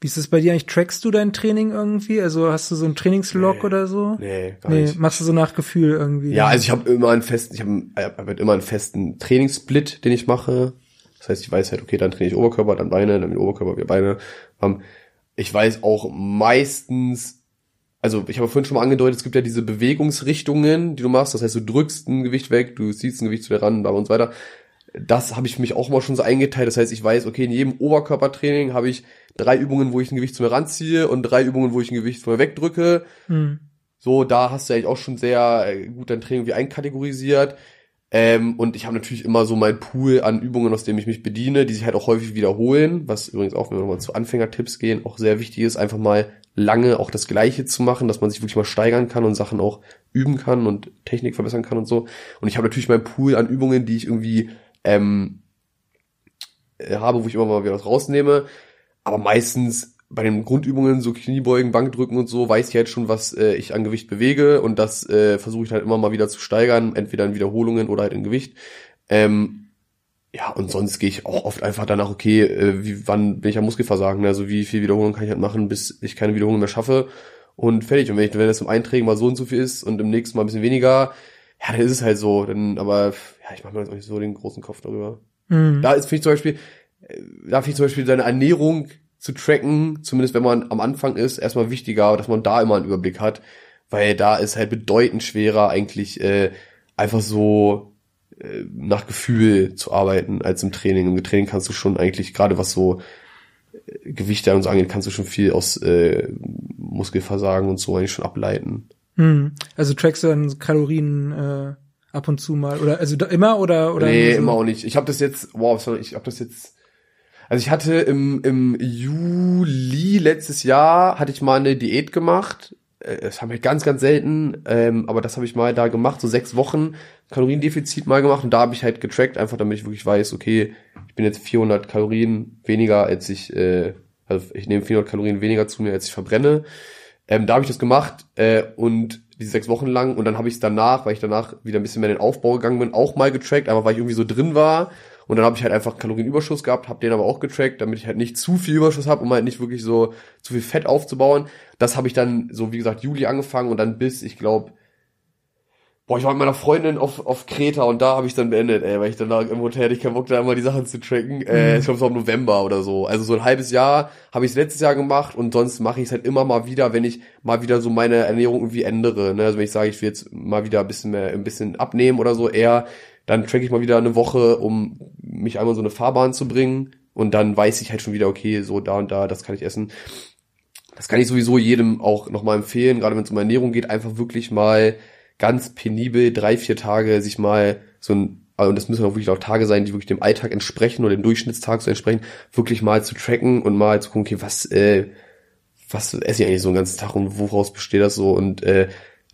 Wie ist es bei dir eigentlich? Trackst du dein Training irgendwie? Also hast du so einen Trainingslog nee, oder so? Nee, gar nee, nicht. Machst du so nach Gefühl irgendwie? Ja, also ich habe immer einen festen, ich habe hab halt immer einen festen Trainingssplit, den ich mache. Das heißt, ich weiß halt, okay, dann trainiere ich Oberkörper, dann Beine, dann Oberkörper, wieder Beine. Um, ich weiß auch meistens, also ich habe vorhin schon mal angedeutet, es gibt ja diese Bewegungsrichtungen, die du machst. Das heißt, du drückst ein Gewicht weg, du ziehst ein Gewicht zu dir ran, und so weiter. Das habe ich für mich auch mal schon so eingeteilt. Das heißt, ich weiß, okay, in jedem Oberkörpertraining habe ich drei Übungen, wo ich ein Gewicht zu mir ranziehe und drei Übungen, wo ich ein Gewicht von mir wegdrücke. Mhm. So, da hast du eigentlich auch schon sehr äh, gut dein Training wie einkategorisiert. Ähm, und ich habe natürlich immer so mein Pool an Übungen, aus dem ich mich bediene, die sich halt auch häufig wiederholen, was übrigens auch, wenn wir nochmal zu Anfängertipps gehen, auch sehr wichtig ist, einfach mal lange auch das Gleiche zu machen, dass man sich wirklich mal steigern kann und Sachen auch üben kann und Technik verbessern kann und so. Und ich habe natürlich mein Pool an Übungen, die ich irgendwie ähm, äh, habe, wo ich immer mal wieder was rausnehme. Aber meistens bei den Grundübungen, so Kniebeugen, Bankdrücken und so, weiß ich halt schon, was äh, ich an Gewicht bewege und das äh, versuche ich halt immer mal wieder zu steigern, entweder in Wiederholungen oder halt in Gewicht. Ähm, ja, und sonst gehe ich auch oft einfach danach, okay, äh, wie, wann bin ich am Muskelversagen, also wie viel Wiederholung kann ich halt machen, bis ich keine Wiederholung mehr schaffe und fertig. Und wenn ich, wenn das im Eintraining mal so und so viel ist und im nächsten mal ein bisschen weniger, ja, dann ist es halt so. Dann, aber ja, ich mache mir jetzt auch nicht so den großen Kopf darüber. Mhm. Da ist finde ich zum Beispiel, äh, da finde ich zum Beispiel seine Ernährung zu tracken, zumindest wenn man am Anfang ist, erstmal wichtiger, dass man da immer einen Überblick hat, weil da ist halt bedeutend schwerer eigentlich äh, einfach so äh, nach Gefühl zu arbeiten als im Training. Im Training kannst du schon eigentlich gerade was so äh, Gewichte und so angeht, kannst du schon viel aus äh, Muskelversagen und so eigentlich schon ableiten. Hm. Also trackst du dann Kalorien äh, ab und zu mal oder also immer oder oder nee so? immer auch nicht. Ich habe das jetzt wow ich habe das jetzt also ich hatte im, im Juli letztes Jahr hatte ich mal eine Diät gemacht. Äh, das haben wir ganz, ganz selten, ähm, aber das habe ich mal da gemacht, so sechs Wochen Kaloriendefizit mal gemacht und da habe ich halt getrackt, einfach damit ich wirklich weiß, okay, ich bin jetzt 400 Kalorien weniger, als ich, äh, also ich nehme 400 Kalorien weniger zu mir, als ich verbrenne. Ähm, da habe ich das gemacht äh, und diese sechs Wochen lang und dann habe ich es danach, weil ich danach wieder ein bisschen mehr in den Aufbau gegangen bin, auch mal getrackt, aber weil ich irgendwie so drin war und dann habe ich halt einfach Kalorienüberschuss gehabt, habe den aber auch getrackt, damit ich halt nicht zu viel Überschuss habe, um halt nicht wirklich so zu viel Fett aufzubauen. Das habe ich dann so, wie gesagt, Juli angefangen und dann bis, ich glaube, boah, ich war mit meiner Freundin auf, auf Kreta und da habe ich dann beendet, ey, weil ich dann da im Hotel hatte ich keinen Bock, da immer die Sachen zu tracken. Äh, mhm. ich glaube, es war im November oder so. Also so ein halbes Jahr habe ich es letztes Jahr gemacht und sonst mache ich es halt immer mal wieder, wenn ich mal wieder so meine Ernährung irgendwie ändere. Ne? Also wenn ich sage, ich will jetzt mal wieder ein bisschen mehr, ein bisschen abnehmen oder so, eher dann track ich mal wieder eine Woche, um mich einmal so eine Fahrbahn zu bringen und dann weiß ich halt schon wieder, okay, so da und da, das kann ich essen. Das kann ich sowieso jedem auch nochmal empfehlen, gerade wenn es um Ernährung geht, einfach wirklich mal ganz penibel drei, vier Tage sich mal so ein, und das müssen auch wirklich auch Tage sein, die wirklich dem Alltag entsprechen oder dem Durchschnittstag so entsprechen, wirklich mal zu tracken und mal zu gucken, okay, was, äh, was esse ich eigentlich so einen ganzen Tag und woraus besteht das so und äh,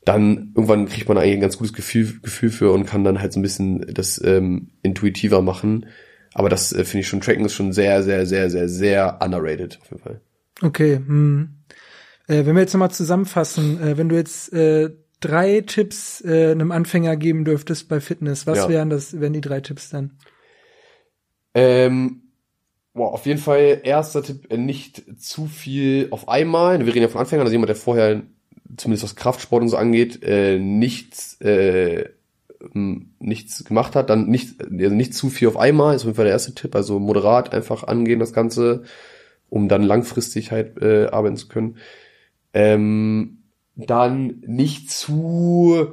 dann irgendwann kriegt man eigentlich ein ganz gutes Gefühl, Gefühl für und kann dann halt so ein bisschen das ähm, intuitiver machen. Aber das äh, finde ich schon, Tracken ist schon sehr, sehr, sehr, sehr, sehr underrated auf jeden Fall. Okay, hm. Äh, wenn wir jetzt nochmal zusammenfassen, äh, wenn du jetzt äh, drei Tipps äh, einem Anfänger geben dürftest bei Fitness, was Ja. wären das, wären die drei Tipps dann? Ähm, boah, auf jeden Fall erster Tipp, äh, nicht zu viel auf einmal. Wir reden ja von Anfängern, also jemand, der vorher, zumindest was Kraftsport und so angeht, äh, nichts, äh, nichts gemacht hat, dann nicht, also nicht zu viel auf einmal, ist auf jeden Fall der erste Tipp, also moderat einfach angehen das Ganze, um dann langfristig halt äh, arbeiten zu können. Ähm, dann nicht zu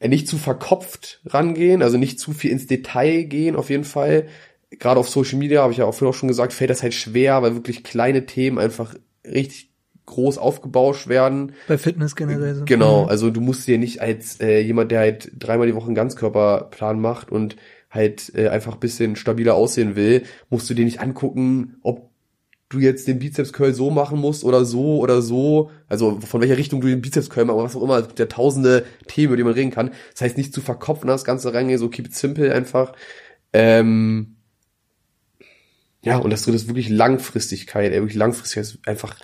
äh, nicht zu verkopft rangehen, also nicht zu viel ins Detail gehen auf jeden Fall. Gerade auf Social Media, habe ich ja auch vorhin auch schon gesagt, fällt das halt schwer, weil wirklich kleine Themen einfach richtig groß aufgebauscht werden. Bei Fitness generell so. Genau, Mhm. also du musst dir nicht als äh, jemand, der halt dreimal die Woche einen Ganzkörperplan macht und halt äh, einfach ein bisschen stabiler aussehen will, musst du dir nicht angucken, ob du jetzt den Bizeps Curl so machen musst oder so oder so, also von welcher Richtung du den Bizeps Curl machst, was auch immer, es gibt ja tausende Themen, über die man reden kann. Das heißt nicht zu verkopfen das Ganze reingehen, so keep it simple einfach. Ähm, ja, und das dritte ist wirklich Langfristigkeit, ey, wirklich Langfristigkeit ist einfach,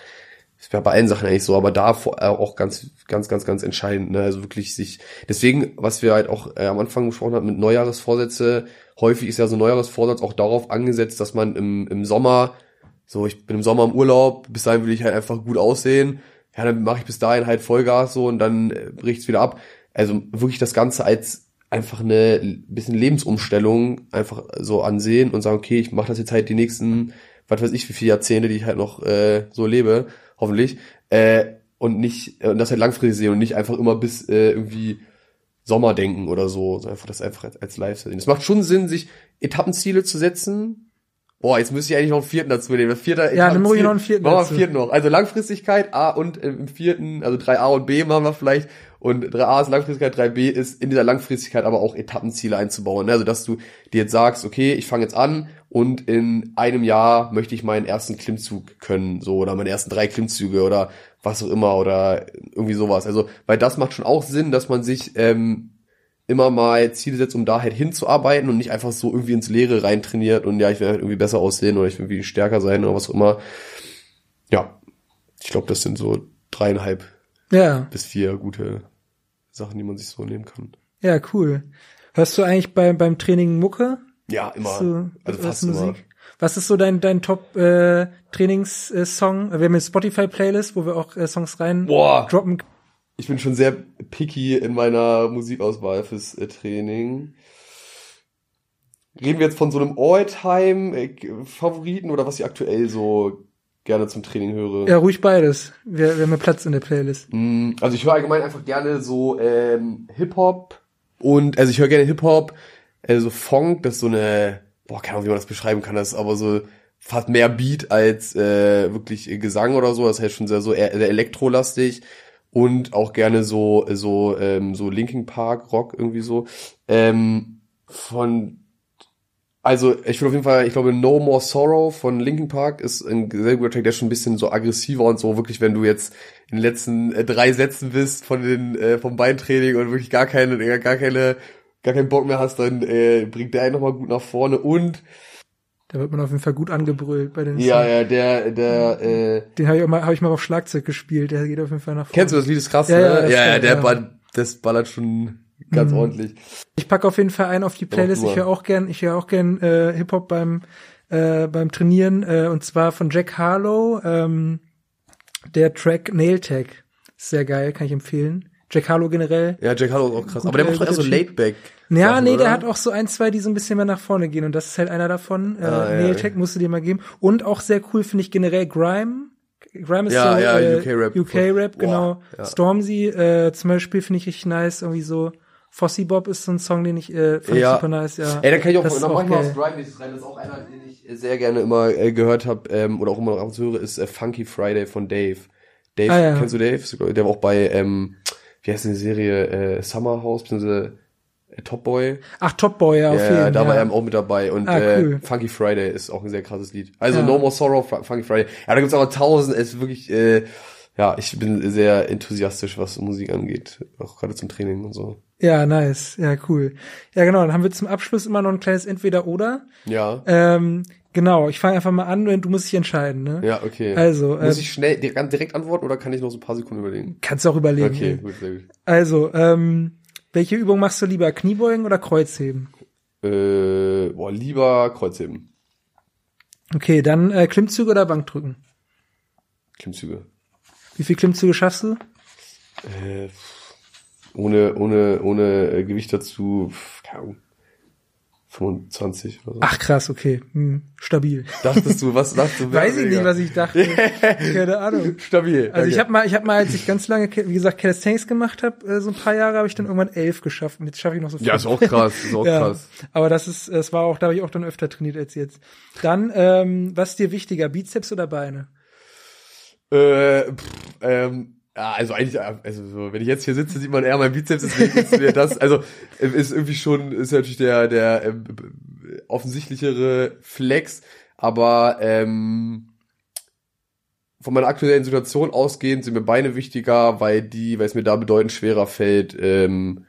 wäre bei allen Sachen eigentlich so, aber da äh, auch ganz, ganz, ganz, ganz entscheidend, ne? Also wirklich sich, deswegen, was wir halt auch äh, am Anfang besprochen haben mit Neujahresvorsätze, häufig ist ja so ein Neujahresvorsatz auch darauf angesetzt, dass man im, im Sommer, so, ich bin im Sommer im Urlaub, bis dahin will ich halt einfach gut aussehen, ja, dann mache ich bis dahin halt Vollgas so und dann äh, bricht's wieder ab. Also wirklich das Ganze als einfach eine bisschen Lebensumstellung einfach so ansehen und sagen, okay, ich mache das jetzt halt die nächsten, was weiß ich, wie viele Jahrzehnte, die ich halt noch äh, so lebe, hoffentlich, äh, und nicht, äh, und das halt langfristig sehen und nicht einfach immer bis äh, irgendwie Sommer denken oder so, sondern einfach das einfach als, als Lifestyle sehen. Es macht schon Sinn, sich Etappenziele zu setzen. Boah, jetzt müsste ich eigentlich noch einen vierten dazu nehmen. Der vierte Ja, nimm ruhig Etappenziel- noch einen vierten Machen wir dazu. einen vierten noch. Also Langfristigkeit, A und äh, im vierten, also 3a und B machen wir vielleicht. Und 3a ist Langfristigkeit, 3b ist in dieser Langfristigkeit aber auch Etappenziele einzubauen. ne? Also dass du dir jetzt sagst, okay, ich fange jetzt an und in einem Jahr möchte ich meinen ersten Klimmzug können, so oder meine ersten drei Klimmzüge oder was auch immer oder irgendwie sowas. Also, weil das macht schon auch Sinn, dass man sich ähm, immer mal Ziele setzt, um da halt hinzuarbeiten und nicht einfach so irgendwie ins Leere reintrainiert und ja, ich will halt irgendwie besser aussehen oder ich will irgendwie stärker sein oder was auch immer. Ja, ich glaube, das sind so dreieinhalb Ja, bis vier gute Sachen, die man sich so nehmen kann. ja, cool. Hörst du eigentlich bei, beim Training Mucke? Ja, immer. Du, also was fast immer. Was ist so dein, dein Top äh, Trainingssong? Wir haben eine Spotify-Playlist, wo wir auch äh, Songs rein Boah, droppen. Ich bin schon sehr picky in meiner Musikauswahl fürs äh, Training. Reden wir jetzt von so einem All-Time-Favoriten oder was ich aktuell so gerne zum Training höre? Ja, ruhig beides. Wir, wir haben ja Platz in der Playlist. Mm, Also ich höre allgemein einfach gerne so ähm, Hip-Hop und also ich höre gerne Hip-Hop, also Funk, das ist so eine, boah, keine Ahnung, wie man das beschreiben kann, das ist aber so fast mehr Beat als äh, wirklich Gesang oder so, das heißt schon sehr so eher, sehr elektrolastig und auch gerne so so ähm, so Linkin Park Rock irgendwie so. Ähm, von also ich will auf jeden Fall, ich glaube No More Sorrow von Linkin Park ist ein sehr guter Track, der schon ein bisschen so aggressiver und so, wirklich, wenn du jetzt in den letzten äh, drei Sätzen bist von den äh, vom Beintraining und wirklich gar keine, gar, keine, gar keinen Bock mehr hast, dann äh, bringt der einen nochmal gut nach vorne. Und Da wird man auf jeden Fall gut angebrüllt bei den ja, Songs. ja, der, der, äh, Den habe ich, auch mal- hab ich mal auf Schlagzeug gespielt, der geht auf jeden Fall nach vorne. kennst du das Lied, ist krass, Ja, ne? ja, das ja, ja, kenn- der ja. ball- das ballert schon ganz Mhm. ordentlich. Ich packe auf jeden Fall ein auf die Playlist. Ich höre auch gern, ich höre auch gern äh, Hip-Hop beim äh, beim Trainieren äh, und zwar von Jack Harlow, ähm, der Track Nail Tag. Sehr geil, kann ich empfehlen. Jack Harlow generell. Ja, Jack Harlow ist auch krass, aber der äh, macht doch eher so Typ. Laidback. Ja, nee, oder? der hat auch so ein, zwei, die so ein bisschen mehr nach vorne gehen und das ist halt einer davon. Äh, Ah, ja, Nail ja. Tag musst du dir mal geben. Und auch sehr cool finde ich generell Grime. Grime ist Ja, so ja, äh, UK-Rap. UK-Rap, genau. ja. Stormzy äh, zum Beispiel finde ich richtig nice, irgendwie so Fossy Bob ist so ein Song, den ich äh, fand Ja. super nice, ja. Ey, dann kann ich auch, Das ich mal Drive nächstes rein. Das ist auch einer, den ich sehr gerne immer äh, gehört habe ähm, oder auch immer noch ab und zu höre, ist äh, Funky Friday von Dave. Dave, Ah, ja. kennst du Dave? Der war auch bei, ähm, wie heißt die Serie, äh, Summer House, beziehungsweise äh, Top Boy. Ach, Top Boy, ja, auf Ja, jeden Fall. da war er auch mit dabei. Und Ah, äh, cool. Funky Friday ist auch ein sehr krasses Lied. Also Ja. No More Sorrow, Fu- Funky Friday. Ja, da gibt's aber tausend, es ist wirklich, äh, ja, ich bin sehr enthusiastisch, was Musik angeht. Auch gerade zum Training und so. Ja, nice. Ja, cool. Ja, genau. Dann haben wir zum Abschluss immer noch ein kleines Entweder-Oder. Ja. Ähm, genau, ich fange einfach mal an und du musst dich entscheiden, ne? Ja, okay. Also, Muss ähm, ich schnell direkt, antworten oder kann ich noch so ein paar Sekunden überlegen? Kannst du auch überlegen. Okay, gut, sehr gut. Also, ähm, welche Übung machst du lieber? Kniebeugen oder Kreuzheben? Äh, boah, lieber Kreuzheben. Okay, dann äh, Klimmzüge oder Bankdrücken? Klimmzüge. Wie viel Klimmzüge schaffst du? Äh, ohne, ohne, ohne äh, Gewicht dazu, pff, keine Ahnung. 25 oder so. Ach krass, okay. Hm, stabil. Dachtest du, was dachtest du? Weiß ich nicht, was ich dachte. Keine Ahnung. Stabil. Also ich danke. habe mal, ich habe mal, als ich ganz lange, wie gesagt, Calisthenics gemacht habe, äh, so ein paar Jahre, habe ich dann irgendwann elf geschafft. Und jetzt schaffe ich noch so Ja, ist auch krass, ist auch ja, krass. aber das ist, es war auch, da habe ich auch dann öfter trainiert als jetzt. Dann, ähm, was ist dir wichtiger, Bizeps oder Beine? Äh, pff, ähm, ja, also eigentlich, also so, wenn ich jetzt hier sitze, sieht man eher mein Bizeps, deswegen ist mir das, also äh, ist irgendwie schon, ist natürlich der, der äh, b- offensichtlichere Flex, aber ähm, von meiner aktuellen Situation ausgehend sind mir Beine wichtiger, weil die, weil es mir da bedeutend schwerer fällt, ähm,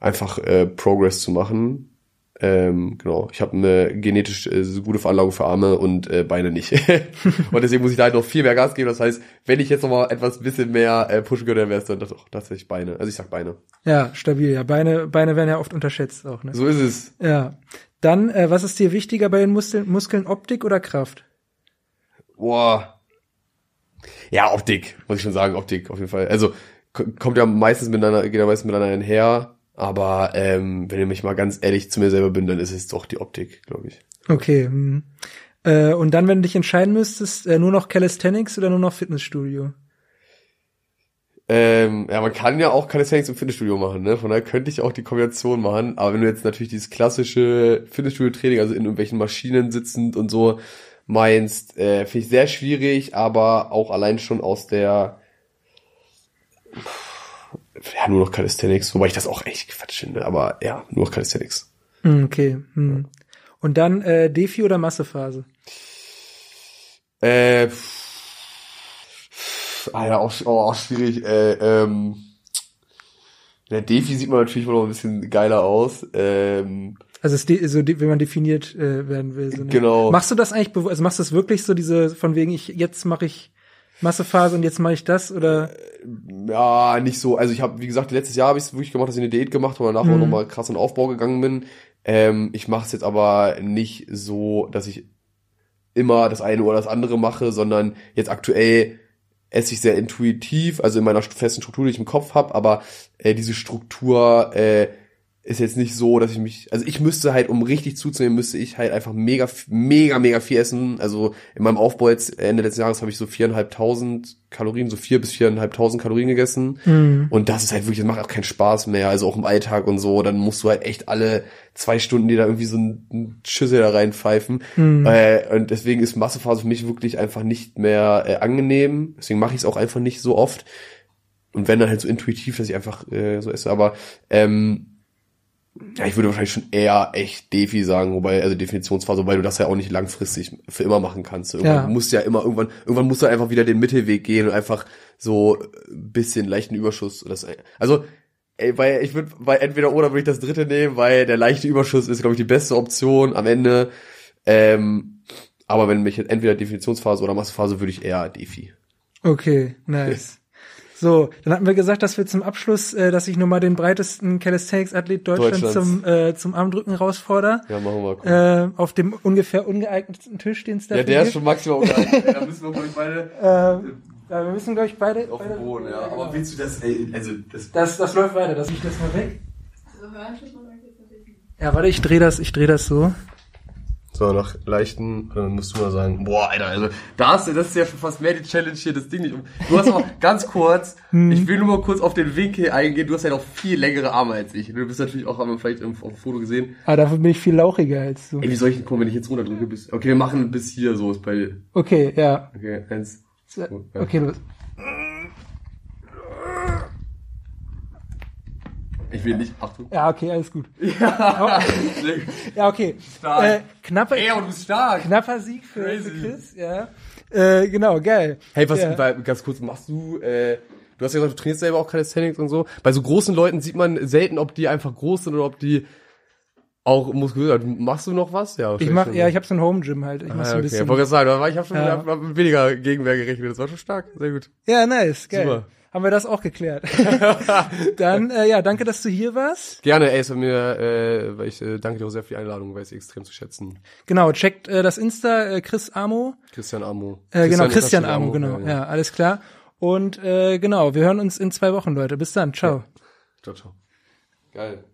einfach äh, Progress zu machen. Ähm, genau, ich habe eine genetisch äh, gute Veranlagung für Arme und äh, Beine nicht. und deswegen muss ich da halt noch viel mehr Gas geben. Das heißt, wenn ich jetzt noch mal etwas bisschen mehr äh, pushen könnte, dann wäre es dann doch tatsächlich Beine. Also ich sag Beine. Ja, stabil, ja. Beine, Beine werden ja oft unterschätzt auch, ne? So ist es. Ja. Dann, äh, was ist dir wichtiger bei den Muskeln, Muskeln Optik oder Kraft? Boah. Ja, Optik, muss ich schon sagen, Optik auf jeden Fall. Also kommt ja meistens miteinander, geht ja meistens miteinander einher. Aber ähm, wenn ich mich mal ganz ehrlich zu mir selber bin, dann ist es doch die Optik, glaube ich. Okay. Hm. Äh, und dann, wenn du dich entscheiden müsstest, äh, nur noch Calisthenics oder nur noch Fitnessstudio? Ähm, ja, man kann ja auch Calisthenics im Fitnessstudio machen, ne? Von daher könnte ich auch die Kombination machen. Aber wenn du jetzt natürlich dieses klassische Fitnessstudio-Training, also in irgendwelchen Maschinen sitzend und so meinst, äh, finde ich sehr schwierig, aber auch allein schon aus der ja, nur noch Calisthenics, wobei ich das auch echt Quatsch finde, aber ja, nur noch Calisthenics. Hm, okay. Hm. Und dann äh, Defi oder Massephase? Äh, pff, ah ja, auch, oh, auch schwierig. Äh, ähm, der Defi sieht man natürlich noch ein bisschen geiler aus. Ähm, Also, so, wenn man definiert äh, werden will. So, ne? Genau. Machst du das eigentlich, also machst du das wirklich so, diese, von wegen, ich jetzt mache ich Massephase und jetzt mache ich das oder? ja, nicht so. Also ich habe, wie gesagt, letztes Jahr habe ich es wirklich gemacht, dass ich eine Diät gemacht habe und danach auch nochmal krass in den Aufbau gegangen bin. Ähm, ich mache es jetzt aber nicht so, dass ich immer das eine oder das andere mache, sondern jetzt aktuell esse ich sehr intuitiv, also in meiner festen Struktur, die ich im Kopf habe, aber äh, diese Struktur äh, ist jetzt nicht so, dass ich mich, also ich müsste halt, um richtig zuzunehmen, müsste ich halt einfach mega, mega, mega viel essen. Also in meinem Aufbau jetzt Ende letzten Jahres habe ich so viereinhalbtausend Kalorien, so vier bis viereinhalbtausend Kalorien gegessen. Hm. Und das ist halt wirklich, das macht auch keinen Spaß mehr, also auch im Alltag und so. Dann musst du halt echt alle zwei Stunden dir da irgendwie so einen Schüssel da reinpfeifen. Äh, und deswegen ist Massephase für mich wirklich einfach nicht mehr äh, angenehm. Deswegen mache ich es auch einfach nicht so oft. Und wenn dann halt so intuitiv, dass ich einfach äh, so esse. Aber ähm, ja, ich würde wahrscheinlich schon eher echt Defi sagen, wobei, also Definitionsphase, wobei du das ja auch nicht langfristig für immer machen kannst. Irgendwann Ja. musst du ja immer, irgendwann, irgendwann musst du einfach wieder den Mittelweg gehen und einfach so ein bisschen leichten Überschuss. oder Das, also, ey, weil ich würde, weil entweder oder würde ich das dritte nehmen, weil der leichte Überschuss ist, glaube ich, die beste Option am Ende. Ähm, aber wenn mich jetzt entweder Definitionsphase oder Massephase, würde ich eher Defi. Okay, nice. So, dann hatten wir gesagt, dass wir zum Abschluss, äh, dass ich nur mal den breitesten Calisthenics-Athlet Deutschlands Deutschlands. zum, äh, zum Armdrücken herausfordere. Ja, machen wir mal. Äh, auf dem ungefähr ungeeigneten Tisch, den es da ja, der ist schon maximal ungeeignet. da müssen wir, glaube ich, beide Äh, ja, wir müssen, glaube ich, beide. auf dem Boden, ja. Aber willst du das, ey, also, das das, das läuft weiter, das ich das mal weg. So hören tut man euch jetzt natürlich nicht. Ja, warte, ich drehe das, ich drehe das so. So, nach leichten, dann musst du mal sagen, boah, Alter, also das, das ist ja schon fast mehr die Challenge hier, das Ding nicht um. Du hast auch ganz kurz, Hm. ich will nur mal kurz auf den Winkel eingehen, du hast ja noch viel längere Arme als ich. Du bist natürlich auch, haben wir vielleicht auf dem Foto gesehen. Aber dafür bin ich viel lauchiger als du. Ey, wie soll ich denn kommen, wenn ich jetzt runterdrücke bis, okay, wir machen bis hier so, ist bei dir. Okay, ja. Okay, eins. zwei. Okay, los. Ich will nicht, Achtung. Ja, okay, alles gut. Ja. Ja, okay. Stark. Äh, knapper, Ey, aber du bist stark. knapper Sieg für, Crazy. für Chris, ja. Äh, genau, geil. Hey, was, ja. weil, ganz kurz, machst du, äh, du hast ja gesagt, du trainierst selber auch Calisthenics und so. Bei so großen Leuten sieht man selten, ob die einfach groß sind oder ob die auch muskulös sind. Machst du noch was? Ja, Ich mach, ja, ich habe so ein Home Gym halt. Ich mach ah, so ein okay. Ich bisschen. wollte gerade sagen, ich habe schon Ja. hab, hab weniger Gegenwehr gerechnet. Das war schon stark. Sehr gut. Ja, nice, geil. Super. Haben wir das auch geklärt. Dann, äh, ja, danke, dass du hier warst. Gerne, ey, es war mir, äh, weil ich äh, danke dir auch sehr für die Einladung, weiß ich extrem zu schätzen. Genau, checkt äh, das Insta, äh, Chris Amo. Christian Amo. Äh, genau, Christian Amo, Amo, genau. Ja, Ja, alles klar. Und äh, genau, wir hören uns in zwei Wochen, Leute. Bis dann. Ciao. Ciao, ciao. Geil.